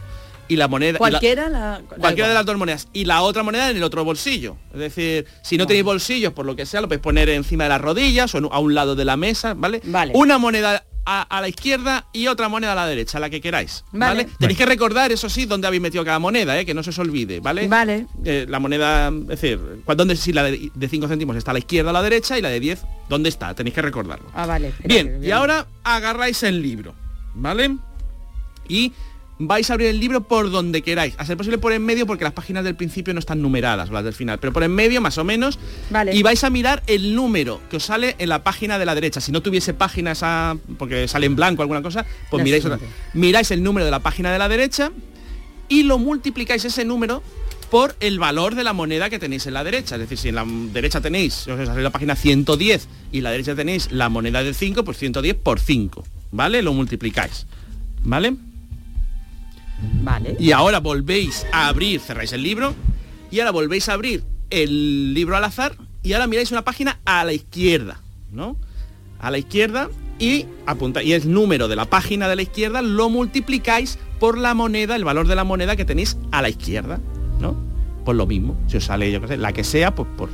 Y la moneda... y la- Cualquiera la... Cualquiera de las dos monedas y la otra moneda en el otro bolsillo. Es decir, si no tenéis bolsillos, por lo que sea, lo podéis poner encima de las rodillas o a un lado de la mesa, ¿vale? Vale. Una moneda a, a la izquierda y otra moneda a la derecha, la que queráis. ¿Vale? Vale. Tenéis que recordar, eso sí, dónde habéis metido cada moneda, ¿eh? que no se os olvide, ¿vale? Vale. Eh, la moneda, es decir, ¿dónde si la de 5 céntimos está a la izquierda o a la derecha y la de 10, ¿dónde está? Tenéis que recordarlo. Ah, vale. Bien, que- y ahora agarráis el libro, ¿vale? Y vais a abrir el libro por donde queráis. A ser posible por en medio porque las páginas del principio no están numeradas, las del final, pero por en medio más o menos. Vale. Y vais a mirar el número que os sale en la página de la derecha. Si no tuviese página esa, porque sale en blanco alguna cosa, pues La miráis, otra- miráis el número de la página de la derecha y lo multiplicáis ese número por el valor de la moneda que tenéis en la derecha. Es decir, si en la derecha tenéis, os sale la página 110 y en la derecha tenéis la moneda de 5, pues 110 por 5. ¿Vale? Lo multiplicáis. ¿Vale? Vale. Y ahora volvéis a abrir, cerráis el libro, y ahora volvéis a abrir el libro al azar, y ahora miráis una página a la izquierda, ¿no? A la izquierda, y apunta y el número de la página de la izquierda lo multiplicáis por la moneda, el valor de la moneda que tenéis a la izquierda, ¿no? Pues lo mismo, si os sale, yo qué sé, la que sea, pues por,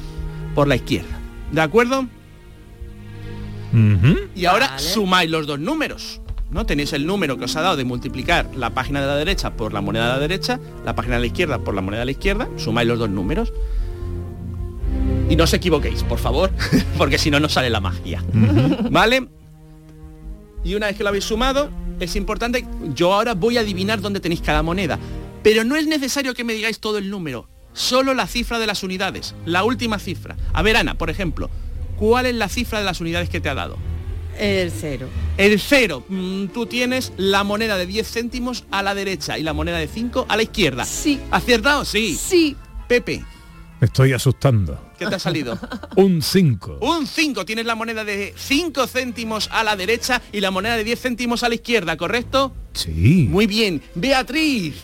por la izquierda. ¿De acuerdo? Y ahora Vale. sumáis los dos números. ¿No? Tenéis el número que os ha dado de multiplicar la página de la derecha por la moneda de la derecha, la página de la izquierda por la moneda de la izquierda, sumáis los dos números. Y no os equivoquéis, por favor, porque si no, no sale la magia. ¿Vale? Y una vez que lo habéis sumado, es importante, yo ahora voy a adivinar dónde tenéis cada moneda. Pero no es necesario que me digáis todo el número, solo la cifra de las unidades, la última cifra. A ver, Ana, por ejemplo, ¿cuál es la cifra de las unidades que te ha dado? El cero. El cero. Mm, Tú tienes la moneda de 10 céntimos a la derecha y la moneda de 5 a la izquierda. Sí. ¿Aciertado? Sí. Sí. Pepe, Me estoy asustando. ¿qué te ha salido? Un 5. Un 5. Tienes la moneda de 5 céntimos a la derecha y la moneda de 10 céntimos a la izquierda, ¿correcto? Sí. Muy bien. Beatriz.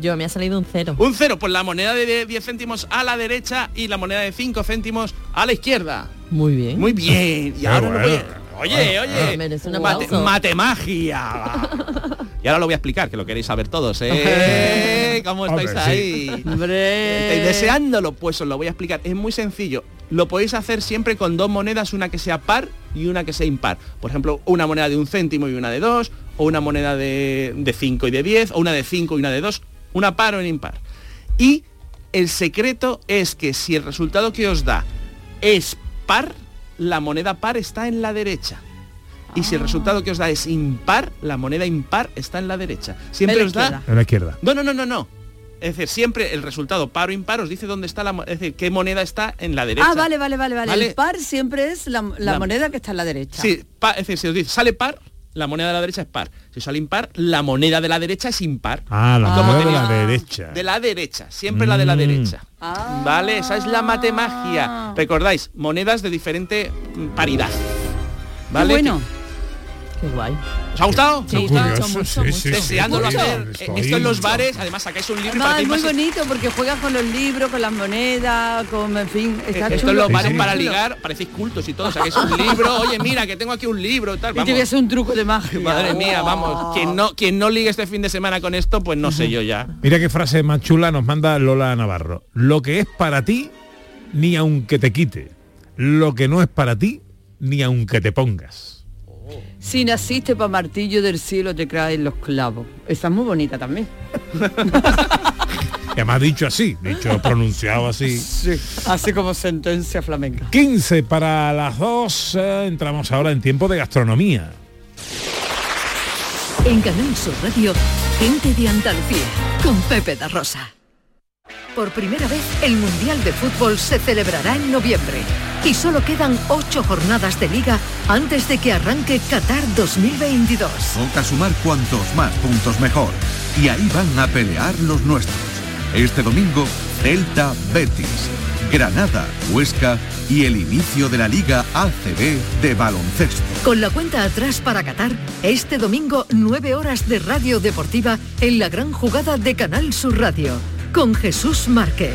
Yo me ha salido un cero. Un cero, pues la moneda de 10 céntimos a la derecha y la moneda de 5 céntimos a la izquierda. Muy bien. Muy bien. Y ahora lo voy bueno. a... Oye, oye. Merece un Mate, aplauso. matemagia. Y ahora lo voy a explicar, que lo queréis saber todos, ¿eh? ¿Cómo estáis Hombre, sí. ahí? Hombre. ¿Estáis deseándolo? Pues os lo voy a explicar. Es muy sencillo. Lo podéis hacer siempre con dos monedas, una que sea par y una que sea impar. Por ejemplo, una moneda de un céntimo y una de dos, o una moneda de, de 5 y de 10, o una de 5 y una de 2, una par o en impar. Y el secreto es que si el resultado que os da es par, la moneda par está en la derecha. Y si el resultado que os da es impar, la moneda impar está en la derecha. Siempre En la os da. En la izquierda. no, no, no, no, no. Es decir, siempre el resultado par o impar os dice dónde está la es decir, qué moneda está en la derecha. Ah, vale, vale, vale, vale. El par siempre es la, la La- moneda que está a la derecha. Sí, pa- es decir, si os dice sale par, la moneda de la derecha es par. Si sale impar, la moneda de la derecha es impar. Ah, la moneda de la derecha. De la derecha, siempre la de la Mm. derecha. Ah. Vale, esa es la matemagia. Recordáis, monedas de diferente paridad. Qué ¿Vale? bueno. Qué guay. ¿Os ha gustado? Qué ¿Os ha gustado? curioso, mucho, sí, mucho. sí, sí, Deseándolo hacer estoy- esto en los bares, además sacáis un libro y Además, para es muy bonito porque juegas con los libros, con las monedas, con, en fin, está Esto chulo. en los bares sí. para ligar, parecéis cultos y todo, sacáis un libro, oye mira que tengo aquí un libro y tal. Y te voy a Vamos. hacer un truco de magia. Madre mía, vamos. Quien no, quien no ligue este fin de semana con esto, pues no sé yo ya. Mira qué frase más chula nos manda Lola Navarro. Lo que es para ti, ni aunque te quite. Lo que no es para ti, ni aunque te pongas. Si naciste para martillo del cielo te caen los clavos. Esa es muy bonita también. Que me ha dicho así, dicho pronunciado así. Sí, así como sentencia flamenca. 15 para las 2, eh, entramos ahora en tiempo de gastronomía. En Canal Sur Radio, gente de Andalucía, con Pepe da Rosa. Por primera vez, el Mundial de Fútbol se celebrará en noviembre. Y solo quedan ocho jornadas de liga antes de que arranque Qatar 2022. Toca sumar cuantos más puntos mejor. Y ahí van a pelear los nuestros. Este domingo, Celta Betis, Granada, Huesca y el inicio de la Liga ACB de baloncesto. Con la cuenta atrás para Qatar, este domingo 9 horas de radio deportiva en la gran jugada de Canal Sur Radio, con Jesús Márquez.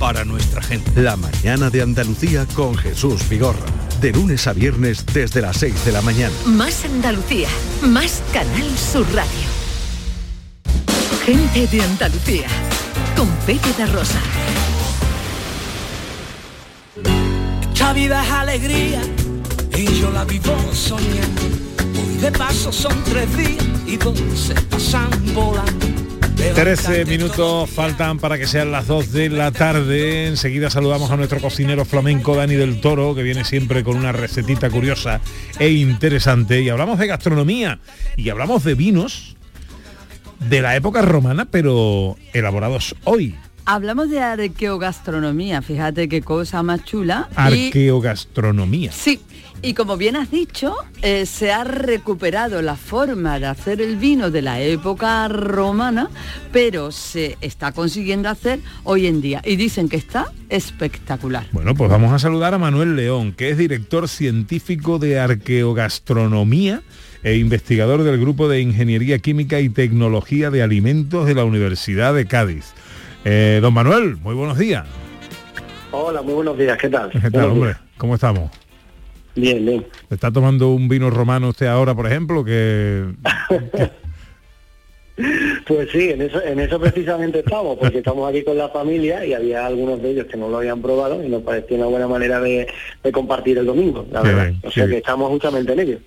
para nuestra gente. La mañana de Andalucía con Jesús Vigorra. De lunes a viernes desde las 6 de la mañana. Más Andalucía, más Canal Sur Radio. Gente de Andalucía, con Pepe Rosa. Esta vida es alegría y yo la vivo soñando. Hoy de paso son tres días y dos se pasan volando. 13 minutos faltan para que sean las 2 de la tarde. Enseguida saludamos a nuestro cocinero flamenco Dani del Toro, que viene siempre con una recetita curiosa e interesante. Y hablamos de gastronomía y hablamos de vinos de la época romana, pero elaborados hoy. Hablamos de arqueogastronomía, fíjate qué cosa más chula. Y- Arqueogastronomía. Sí, y como bien has dicho, eh, se ha recuperado la forma de hacer el vino de la época romana, pero se está consiguiendo hacer hoy en día. Y dicen que está espectacular. Bueno, pues vamos a saludar a Manuel León, que es director científico de arqueogastronomía e investigador del Grupo de Ingeniería Química y Tecnología de Alimentos de la Universidad de Cádiz. Eh, don Manuel, muy buenos días. Hola, muy buenos días, ¿qué tal? ¿Qué tal, hombre? ¿Cómo estamos? Bien, bien. ¿Está tomando un vino romano usted ahora, por ejemplo? Que, Pues sí, en eso, en eso precisamente estamos, porque estamos aquí con la familia y había algunos de ellos que no lo habían probado y nos pareció una buena manera de, de compartir el domingo, la Qué verdad. bien, o sea que estamos justamente en ello.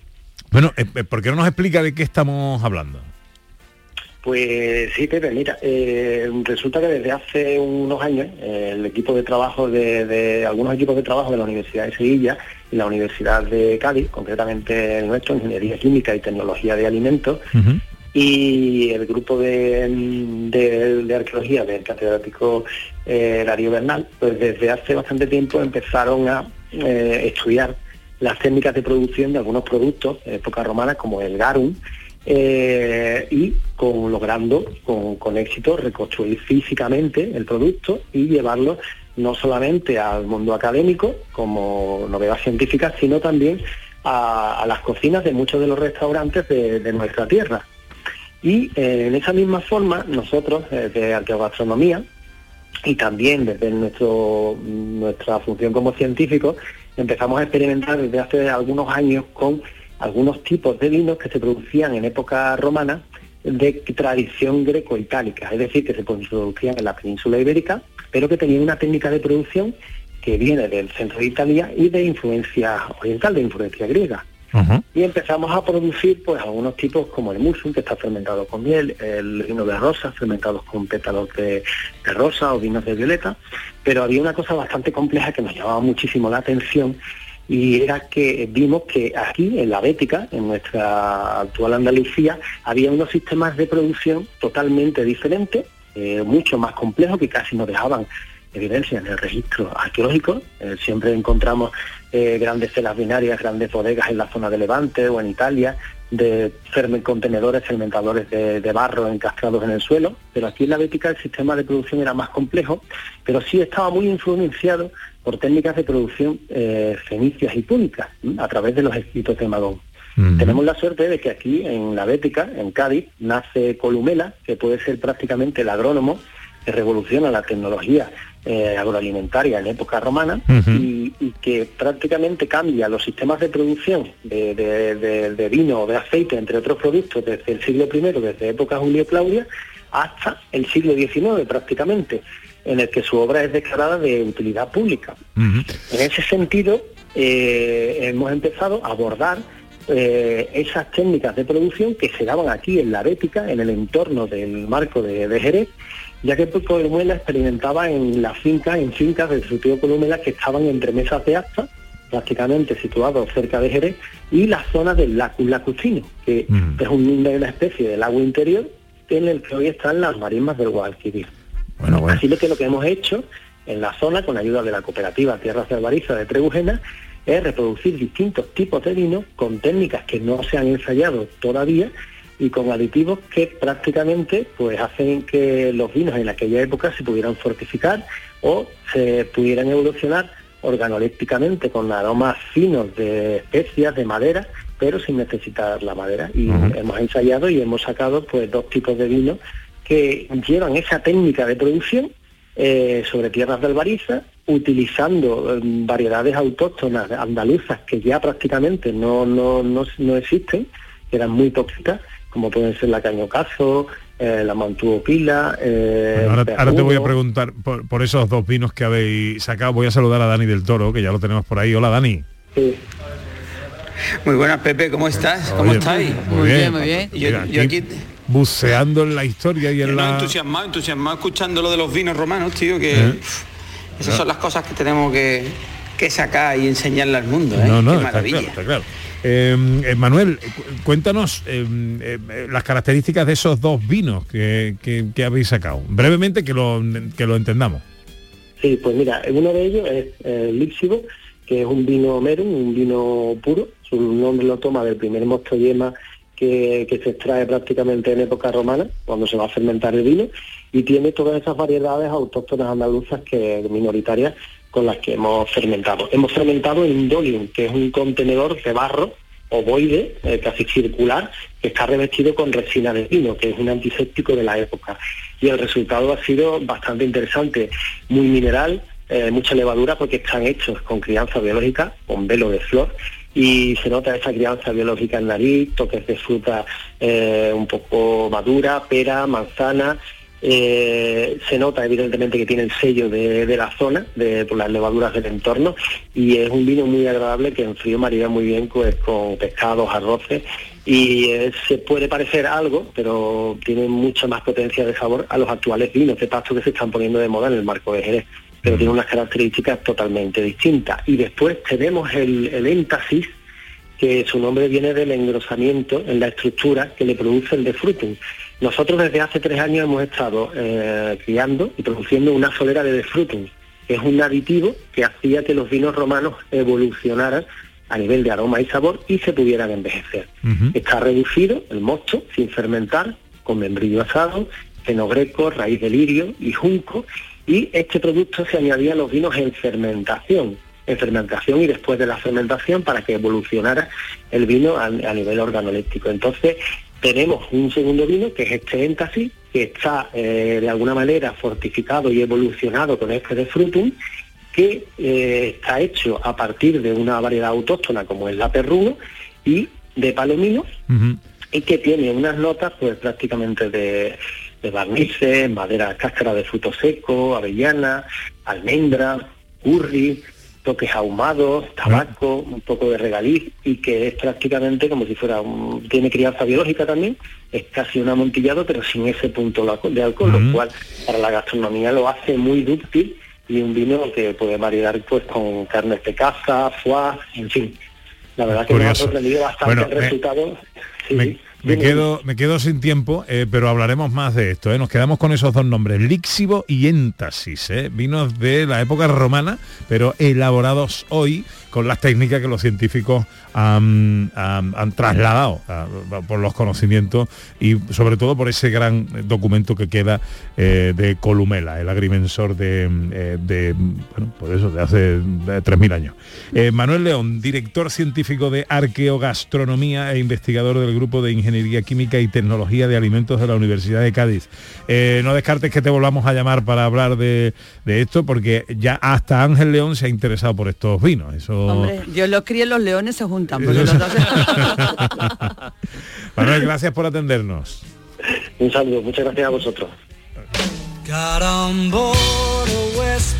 Bueno, eh, eh, ¿por qué no nos explica de qué estamos hablando? Pues sí, Pepe, mira, eh, resulta que desde hace unos años eh, el equipo de trabajo de, de- algunos equipos de trabajo de la Universidad de Sevilla y la Universidad de Cádiz, concretamente el nuestro, Ingeniería Química y Tecnología de Alimentos, y el grupo de, de- de arqueología del catedrático eh, Darío Bernal, pues desde hace bastante tiempo empezaron a estudiar las técnicas de producción de algunos productos de época romana como el garum eh, y logrando con, con éxito reconstruir físicamente el producto y llevarlo no solamente al mundo académico como novedad científica, sino también a, las cocinas de muchos de los restaurantes de, de nuestra tierra. Y eh, en esa misma forma, nosotros, eh, de arqueogastronomía, y también desde nuestro, nuestra función como científicos, empezamos a experimentar desde hace algunos años con algunos tipos de vinos que se producían en época romana de tradición greco-itálica, es decir, que se producían en la península ibérica, pero que tenían una técnica de producción que viene del centro de Italia y de influencia oriental, de influencia griega. Y empezamos a producir pues algunos tipos como el musum, que está fermentado con miel, el vino de rosa, fermentados con pétalos de, de rosa o vinos de violeta, pero había una cosa bastante compleja que nos llamaba muchísimo la atención y era que vimos que aquí en la Bética, en nuestra actual Andalucía, había unos sistemas de producción totalmente diferentes, eh, mucho más complejos que casi nos dejaban evidencia en el registro arqueológico. Eh, siempre encontramos eh, grandes celas binarias, grandes bodegas en la zona de Levante o en Italia, de ferme- contenedores fermentadores de, de barro encastrados en el suelo, pero aquí en la Bética el sistema de producción era más complejo, pero sí estaba muy influenciado por técnicas de producción eh, fenicias y púnicas, a través de los escritos de Magón. Tenemos la suerte de que aquí en la Bética, en Cádiz, nace Columela, que puede ser prácticamente el agrónomo que revoluciona la tecnología eh, agroalimentaria en época romana y, y que prácticamente cambia los sistemas de producción de, de- de- de vino o de aceite, entre otros productos, desde el siglo I, desde época Julio-Claudia, hasta el siglo XIX prácticamente, en el que su obra es declarada de utilidad pública. En ese sentido, eh, hemos empezado a abordar eh, esas técnicas de producción que se daban aquí en la Bética, en el entorno del marco de, de Jerez, ya que Columela experimentaba en las fincas, en fincas del su tío Columela que estaban entre mesas de acta, prácticamente situados cerca de Jerez, y la zona del lacus lacustino, que es un, una especie de lago interior en el que hoy están las marismas del Guadalquivir. Así lo que lo que hemos hecho en la zona, con ayuda de la cooperativa Tierras de Albariza de Trebujena, es reproducir distintos tipos de vinos con técnicas que no se han ensayado todavía y con aditivos que prácticamente pues hacen que los vinos en aquella época se pudieran fortificar o se pudieran evolucionar organolépticamente con aromas finos de especias, de madera, pero sin necesitar la madera. Y hemos ensayado y hemos sacado pues dos tipos de vinos que llevan esa técnica de producción eh, sobre tierras de albariza, utilizando eh, variedades autóctonas andaluzas que ya prácticamente no, no, no, no existen, que eran muy poquitas, como pueden ser la cañocazo, eh, la mantuo pila, eh, Ahora, ahora te voy a preguntar por, por esos dos vinos que habéis sacado. Voy a saludar a Dani del Toro, que ya lo tenemos por ahí. Hola, Dani. Muy buenas, Pepe, ¿cómo estás? ¿Cómo Oye, estáis? muy bien, muy bien. Yo, Mira, yo aquí aquí buceando en la historia y en no, la... entusiasmado, entusiasmado escuchando lo de los vinos romanos, tío, que ¿Eh? esas son las cosas que tenemos que, que sacar y enseñarle al mundo, ¿eh? No, no, Qué está maravilla. claro, está claro. Eh, eh, Manuel, cu- cuéntanos eh, eh, las características de esos dos vinos que, que- que habéis sacado. Brevemente que lo, que lo entendamos. Sí, pues mira, uno de ellos es eh, el Líxivo, que es un vino merum, un vino puro. Su nombre lo toma del primer mosto yema que, se extrae prácticamente en época romana, cuando se va a fermentar el vino, y tiene todas esas variedades autóctonas andaluzas que minoritarias con las que hemos fermentado. Hemos fermentado en Dolium, que es un contenedor de barro ovoide, eh, casi circular, que está revestido con resina de vino, que es un antiséptico de la época. Y el resultado ha sido bastante interesante, muy mineral, eh, mucha levadura, porque están hechos con crianza biológica, con velo de flor, y se nota esa crianza biológica en nariz, toques de fruta eh, un poco madura, pera, manzana, eh, se nota evidentemente que tiene el sello de, de la zona, de, por las levaduras del entorno, y es un vino muy agradable que en frío marida muy bien pues, con pescados, arroces, y eh, se puede parecer algo, pero tiene mucha más potencia de sabor a los actuales vinos de pasto que se están poniendo de moda en el marco de Jerez, pero tiene unas características totalmente distintas. Y después tenemos el, el énfasis, que su nombre viene del engrosamiento en la estructura que le produce el de frutum. Nosotros desde hace tres años hemos estado eh, criando y produciendo una solera de defrutum, que es un aditivo que hacía que los vinos romanos evolucionaran a nivel de aroma y sabor y se pudieran envejecer. Está reducido el mosto sin fermentar, con membrillo asado, feno greco, raíz de lirio y junco, y este producto se añadía a los vinos en fermentación, en fermentación y después de la fermentación para que evolucionara el vino a, a nivel organoléptico. Entonces, tenemos un segundo vino que es este énfasis, que está eh, de alguna manera fortificado y evolucionado con este de frutum, que eh, está hecho a partir de una variedad autóctona como es la perruno y de palominos y que tiene unas notas pues prácticamente de, de barnices, madera, cáscara de fruto seco, avellana, almendra, curry, toques ahumados, tabaco, un poco de regaliz y que es prácticamente como si fuera un, tiene crianza biológica también, es casi un amontillado pero sin ese punto de alcohol, lo cual para la gastronomía lo hace muy dúctil y un vino que puede maridar pues con carnes de caza, foie, en fin. La verdad que me ha sorprendido bastante Bueno, el me- resultado. Sí, Me, sí. Me quedo, me quedo sin tiempo, eh, pero hablaremos más de esto. eh. Nos quedamos con esos dos nombres, Lixivo y Éntasis, eh. vinos de la época romana, pero elaborados hoy con las técnicas que los científicos han, han- han trasladado a- por los conocimientos y sobre todo por ese gran documento que queda de Columela, el agrimensor de, de, bueno, pues eso, de hace eh, 3.000 años. Manuel León, director científico de Arqueogastronomía e investigador del Grupo de Ingeniería Química y Tecnología de Alimentos de la Universidad de Cádiz. Eh, no descartes que te volvamos a llamar para hablar de, de esto, porque ya hasta Ángel León se ha interesado por estos vinos. Eso... Hombre, Dios los críe, los leones se juntan. porque los dos- Manuel, gracias por atendernos. Un saludo, muchas gracias a vosotros.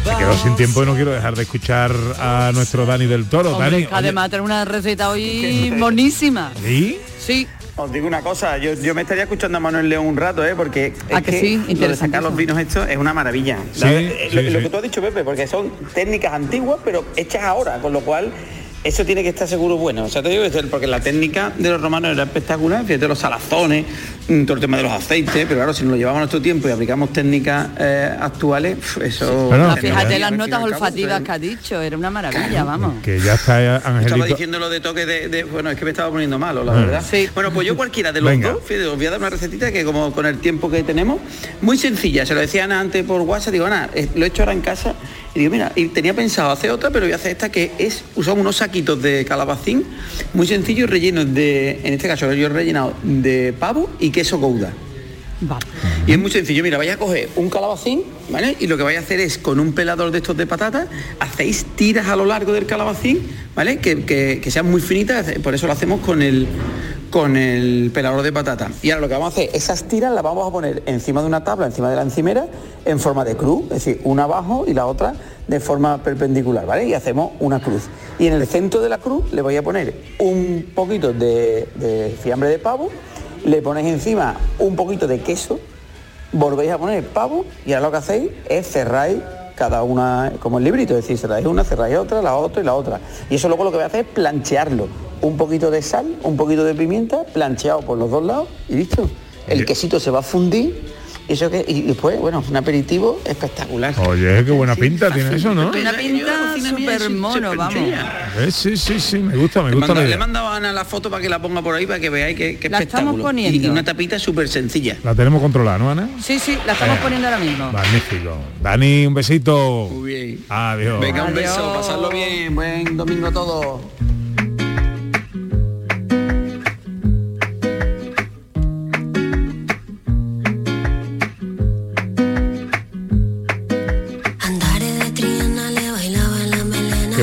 Me quedo sin tiempo y no quiero dejar de escuchar a nuestro Dani del Toro. Hombre, Dani, además tener una receta hoy monísima. ¿Sí? Sí. Os digo una cosa, yo, yo me estaría escuchando a Manuel León un rato, ¿eh? porque ¿A es que sí? lo de sacar los vinos estos es una maravilla. Sí, La verdad, eh, sí, lo, sí. lo que tú has dicho, Pepe, porque son técnicas antiguas, pero hechas ahora, con lo cual eso tiene que estar seguro bueno. O sea, te digo que es- porque la técnica de los romanos era espectacular, fíjate los salazones, todo el tema de los aceites, pero claro, si nos lo llevamos a nuestro tiempo y aplicamos técnicas eh, actuales, pf, eso... Bueno, fíjate las notas olfativas pues, que ha dicho, era una maravilla, vamos. que ya está Estaba Angelito. diciendo lo de toque de, de- Bueno, es que me estaba poniendo malo, la Ah. verdad. Bueno, pues yo cualquiera de los Venga. dos, fíjate, os voy a dar una recetita que como con el tiempo que tenemos, muy sencilla. Se lo decía Ana antes por WhatsApp, digo, Ana, eh, lo he hecho ahora en casa. Y digo, mira, y tenía pensado hacer otra, pero voy a hacer esta que es, usamos unos saquitos de calabacín, muy sencillos, rellenos de, en este caso yo he rellenado de pavo y queso gouda. Y es muy sencillo, mira, vais a coger un calabacín, ¿vale? Y lo que vais a hacer es, con un pelador de estos de patatas, hacéis tiras a lo largo del calabacín, ¿vale? Que, que- que sean muy finitas, por eso lo hacemos con el, con el pelador de patata. Y ahora lo que vamos a hacer, esas tiras las vamos a poner encima de una tabla, encima de la encimera, en forma de cruz, es decir, una abajo y la otra de forma perpendicular, ¿vale? Y hacemos una cruz. Y en el centro de la cruz le voy a poner un poquito de, de fiambre de pavo, le ponéis encima un poquito de queso, volvéis a poner pavo y ahora lo que hacéis es cerráis cada una como el librito, es decir, cerráis una, cerráis otra, la otra y la otra. Y eso luego lo que voy a hacer es planchearlo. Un poquito de sal, un poquito de pimienta, plancheado por los dos lados y listo. El quesito se va a fundir y eso que y después, bueno, un aperitivo espectacular. Oye, qué buena pinta tiene eso, ¿no? Una pinta súper mono, vamos. Eh, sí, sí, sí, me gusta, me gusta mando- le he mandado a Ana la foto para que la ponga por ahí para que veáis que, que La estamos poniendo. Y, y una tapita súper sencilla. La tenemos controlada, ¿no, Ana? Sí, sí, la estamos Eh, poniendo ahora mismo. Magnífico. Dani, un besito. Muy bien. Adiós. Venga, un beso, pasadlo bien, buen domingo a todos.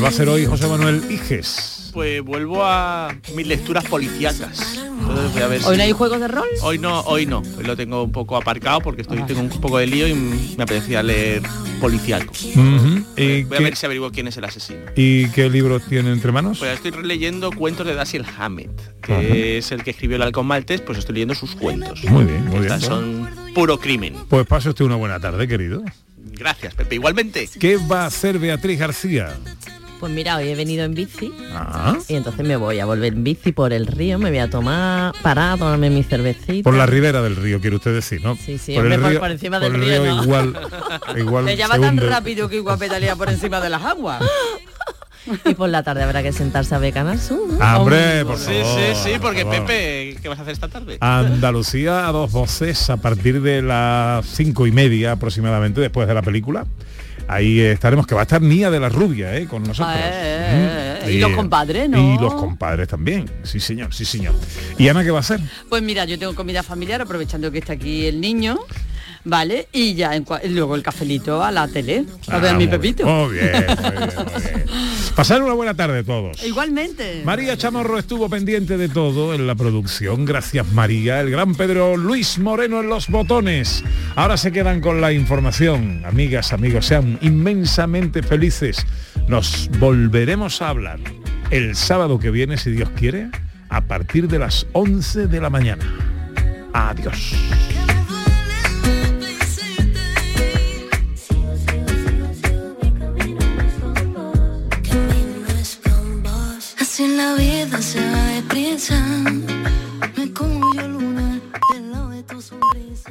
¿Qué va a hacer hoy José Manuel Iges? Pues vuelvo a mis lecturas policíacas. Entonces voy a ver ¿Hoy si- no hay juegos de rol? Hoy no, hoy no. Hoy lo tengo un poco aparcado porque estoy, tengo un poco de lío y me apetecía leer policíaco. Ujú. ¿Y, Voy a ver si averiguo quién es el asesino. y qué libros tiene entre manos? Pues estoy releyendo cuentos de Dashiell Hammett, que Ajá. es el que escribió el Halcón Maltés, pues estoy leyendo sus cuentos. Muy bien, muy bien. Son puro crimen. Pues pase usted una buena tarde, querido. Gracias, Pepe. Igualmente. ¿Qué va a hacer Beatriz García? Pues mira, hoy he venido en bici Ah, y entonces me voy a volver en bici por el río, me voy a tomar, parar, a tomarme mi cervecita. por la ribera del río, quiere usted decir, ¿no? Sí, sí, por hombre, por- por encima por del el río, ¿no? igual, igual Te llama se tan hunde. rápido que igual pedalea por encima de las aguas. Y por la tarde habrá que sentarse a ver Canal Sur. ¿no? Ah, Hombre, por Sí, favor. sí, sí, porque por favor. Pepe, ¿qué vas a hacer esta tarde? Andalucía a dos voces a partir de las cinco y media aproximadamente después de la película. Ahí estaremos, que va a estar Nia de la Rubia ¿eh? con nosotros. Eh, Mm. y los compadres, ¿no? Y los compadres también. Sí, señor, sí, señor. ¿Y Ana qué va a hacer? Pues mira, yo tengo comida familiar, aprovechando que está aquí el niño, ¿vale? Y ya en cua- luego el cafelito a la tele, a ver Ah, mi Pepito. Muy bien, muy bien, muy bien. Pasar una buena tarde todos. Igualmente. María Chamorro estuvo pendiente de todo en la producción. Gracias María. El gran Pedro Luis Moreno en los botones. Ahora se quedan con la información. Amigas, amigos, sean inmensamente felices. Nos volveremos a hablar el sábado que viene, si Dios quiere, a partir de las 11 de la mañana. Adiós. Si la vida se va deprisa, me como yo lunar del lado de tu sonrisa.